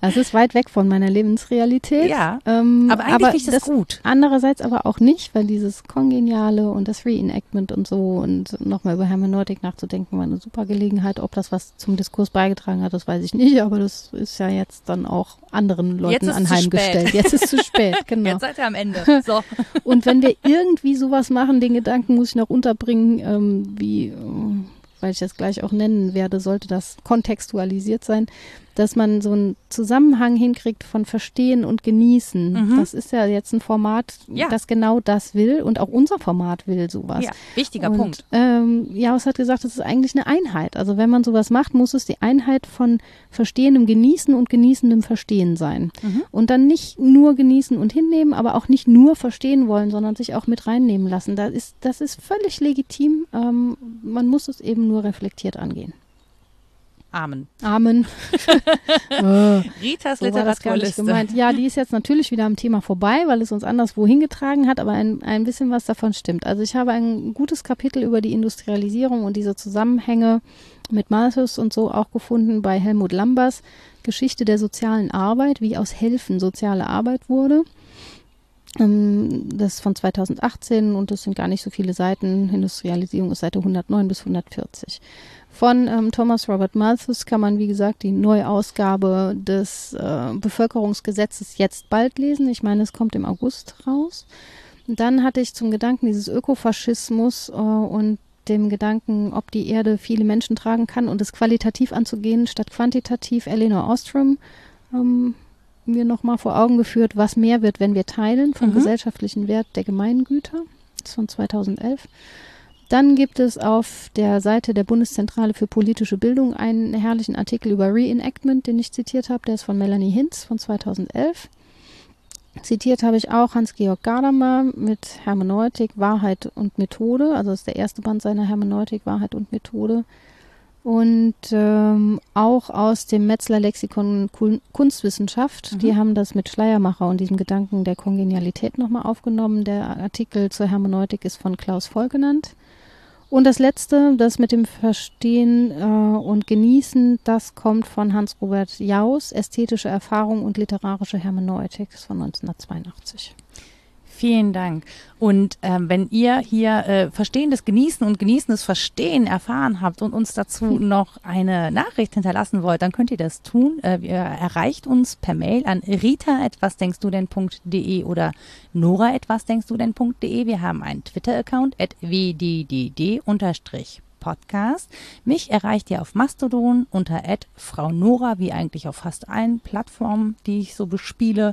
Das ist weit weg von meiner Lebensrealität. ja, Ähm, aber eigentlich finde ich das, das gut. Andererseits aber auch nicht, weil dieses Kongeniale und das Reenactment und so und nochmal über Hermeneutik nachzudenken war eine super Gelegenheit. Ob das was zum Diskurs beigetragen hat, das weiß ich nicht, aber das ist ja jetzt dann auch anderen Leuten Jetzt spät. Jetzt ist zu spät, genau. Jetzt seid ihr am Ende. So. Und wenn wir irgendwie sowas machen, den Gedanken muss ich noch unterbringen, ähm, wie, äh, weil ich das gleich auch nennen werde, sollte das kontextualisiert sein. Dass man so einen Zusammenhang hinkriegt von Verstehen und Genießen. Mhm. Das ist ja jetzt ein Format, Ja. das genau das will und auch unser Format will sowas. Ja, wichtiger und, Punkt. Ähm, Jaus hat gesagt, es ist eigentlich eine Einheit. Also wenn man sowas macht, muss es die Einheit von verstehendem Genießen und genießendem Verstehen sein. Mhm. Und dann nicht nur genießen und hinnehmen, aber auch nicht nur verstehen wollen, sondern sich auch mit reinnehmen lassen. Das ist, das ist völlig legitim. Ähm, man muss es eben nur reflektiert angehen. Amen. Amen. Äh, Ritas so Literaturliste. gemeint. Ja, die ist jetzt natürlich wieder am Thema vorbei, weil es uns anderswo hingetragen hat, aber ein, ein bisschen was davon stimmt. Also ich habe ein gutes Kapitel über die Industrialisierung und diese Zusammenhänge mit Malthus und so auch gefunden bei Helmut Lambers Geschichte der sozialen Arbeit, wie aus Helfen soziale Arbeit wurde. Ähm, Das ist von 2018 und das sind gar nicht so viele Seiten. Industrialisierung ist Seite 109 bis 140. Von ähm, Thomas Robert Malthus kann man, wie gesagt, die Neuausgabe des äh, Bevölkerungsgesetzes jetzt bald lesen. Ich meine, es kommt im August raus. Dann hatte ich zum Gedanken dieses Ökofaschismus äh, und dem Gedanken, ob die Erde viele Menschen tragen kann und es qualitativ anzugehen statt quantitativ, Eleanor Ostrom ähm, mir nochmal vor Augen geführt, was mehr wird, wenn wir teilen vom Mhm. gesellschaftlichen Wert der Gemeingüter. Das ist von 2011. Dann gibt es auf der Seite der Bundeszentrale für politische Bildung einen herrlichen Artikel über Reenactment, den ich zitiert habe. Der ist von Melanie Hinz von 2011. Zitiert habe ich auch Hans-Georg Gadamer mit Hermeneutik, Wahrheit und Methode. Also das ist der erste Band seiner Hermeneutik, Wahrheit und Methode. Und ähm, auch aus dem Metzler Lexikon Kun Kunstwissenschaft. Mhm. Die haben das mit Schleiermacher und diesem Gedanken der Kongenialität nochmal aufgenommen. Der Artikel zur Hermeneutik ist von Klaus Voll genannt. Und das letzte, das mit dem Verstehen äh, und Genießen, das kommt von Hans-Robert Jaus, Ästhetische Erfahrung und literarische Hermeneutik, von 1982. Vielen Dank. Und ähm, wenn ihr hier äh, verstehendes Genießen und genießendes Verstehen erfahren habt und uns dazu noch eine Nachricht hinterlassen wollt, dann könnt ihr das tun. Äh, ihr erreicht uns per Mail an rita etwas denkst du denn.de oder nora etwas denkst du denn.de. Wir haben einen Twitter-Account at wddd Podcast. Mich erreicht ihr auf Mastodon unter Frau Nora, wie eigentlich auf fast allen Plattformen, die ich so bespiele.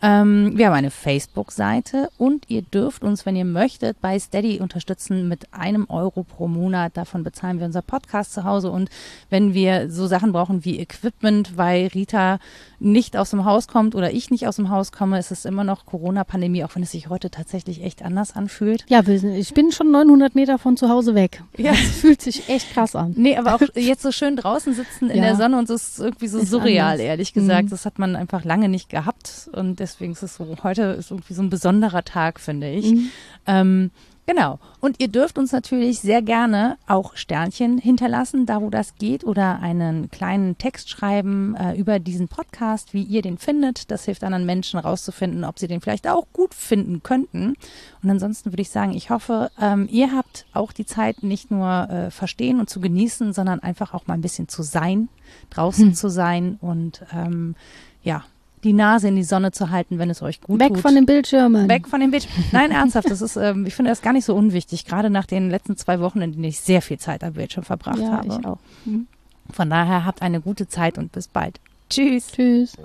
Ähm, wir haben eine Facebook-Seite und ihr dürft uns, wenn ihr möchtet, bei Steady unterstützen mit einem Euro pro Monat. Davon bezahlen wir unser Podcast zu Hause. Und wenn wir so Sachen brauchen wie Equipment, weil Rita nicht aus dem Haus kommt oder ich nicht aus dem Haus komme, ist es immer noch Corona-Pandemie, auch wenn es sich heute tatsächlich echt anders anfühlt. Ja, ich bin schon 900 Meter von zu Hause weg. Ja. Das fühlt sich echt krass an. Nee, aber auch jetzt so schön draußen sitzen in Ja. der Sonne und es ist irgendwie so Ist surreal, anders. ehrlich gesagt. Mhm. Das hat man einfach lange nicht gehabt und deswegen ist es so, heute ist irgendwie so ein besonderer Tag, finde ich. Mhm. Ähm, genau. Und ihr dürft uns natürlich sehr gerne auch Sternchen hinterlassen, da wo das geht, oder einen kleinen Text schreiben äh, über diesen Podcast, wie ihr den findet. Das hilft anderen Menschen rauszufinden, ob sie den vielleicht auch gut finden könnten. Und ansonsten würde ich sagen, ich hoffe, ähm, ihr habt auch die Zeit, nicht nur äh, verstehen und zu genießen, sondern einfach auch mal ein bisschen zu sein, draußen Hm. zu sein und ähm, ja, die Nase in die Sonne zu halten, wenn es euch gut Weg tut. von den Bildschirmen. Weg von dem Bildschirm. Nein, ernsthaft, das ist, ähm, ich finde das gar nicht so unwichtig, gerade nach den letzten zwei Wochen, in denen ich sehr viel Zeit am Bildschirm verbracht ja, habe. ich auch. Mhm. Von daher habt eine gute Zeit und bis bald. Tschüss. Tschüss.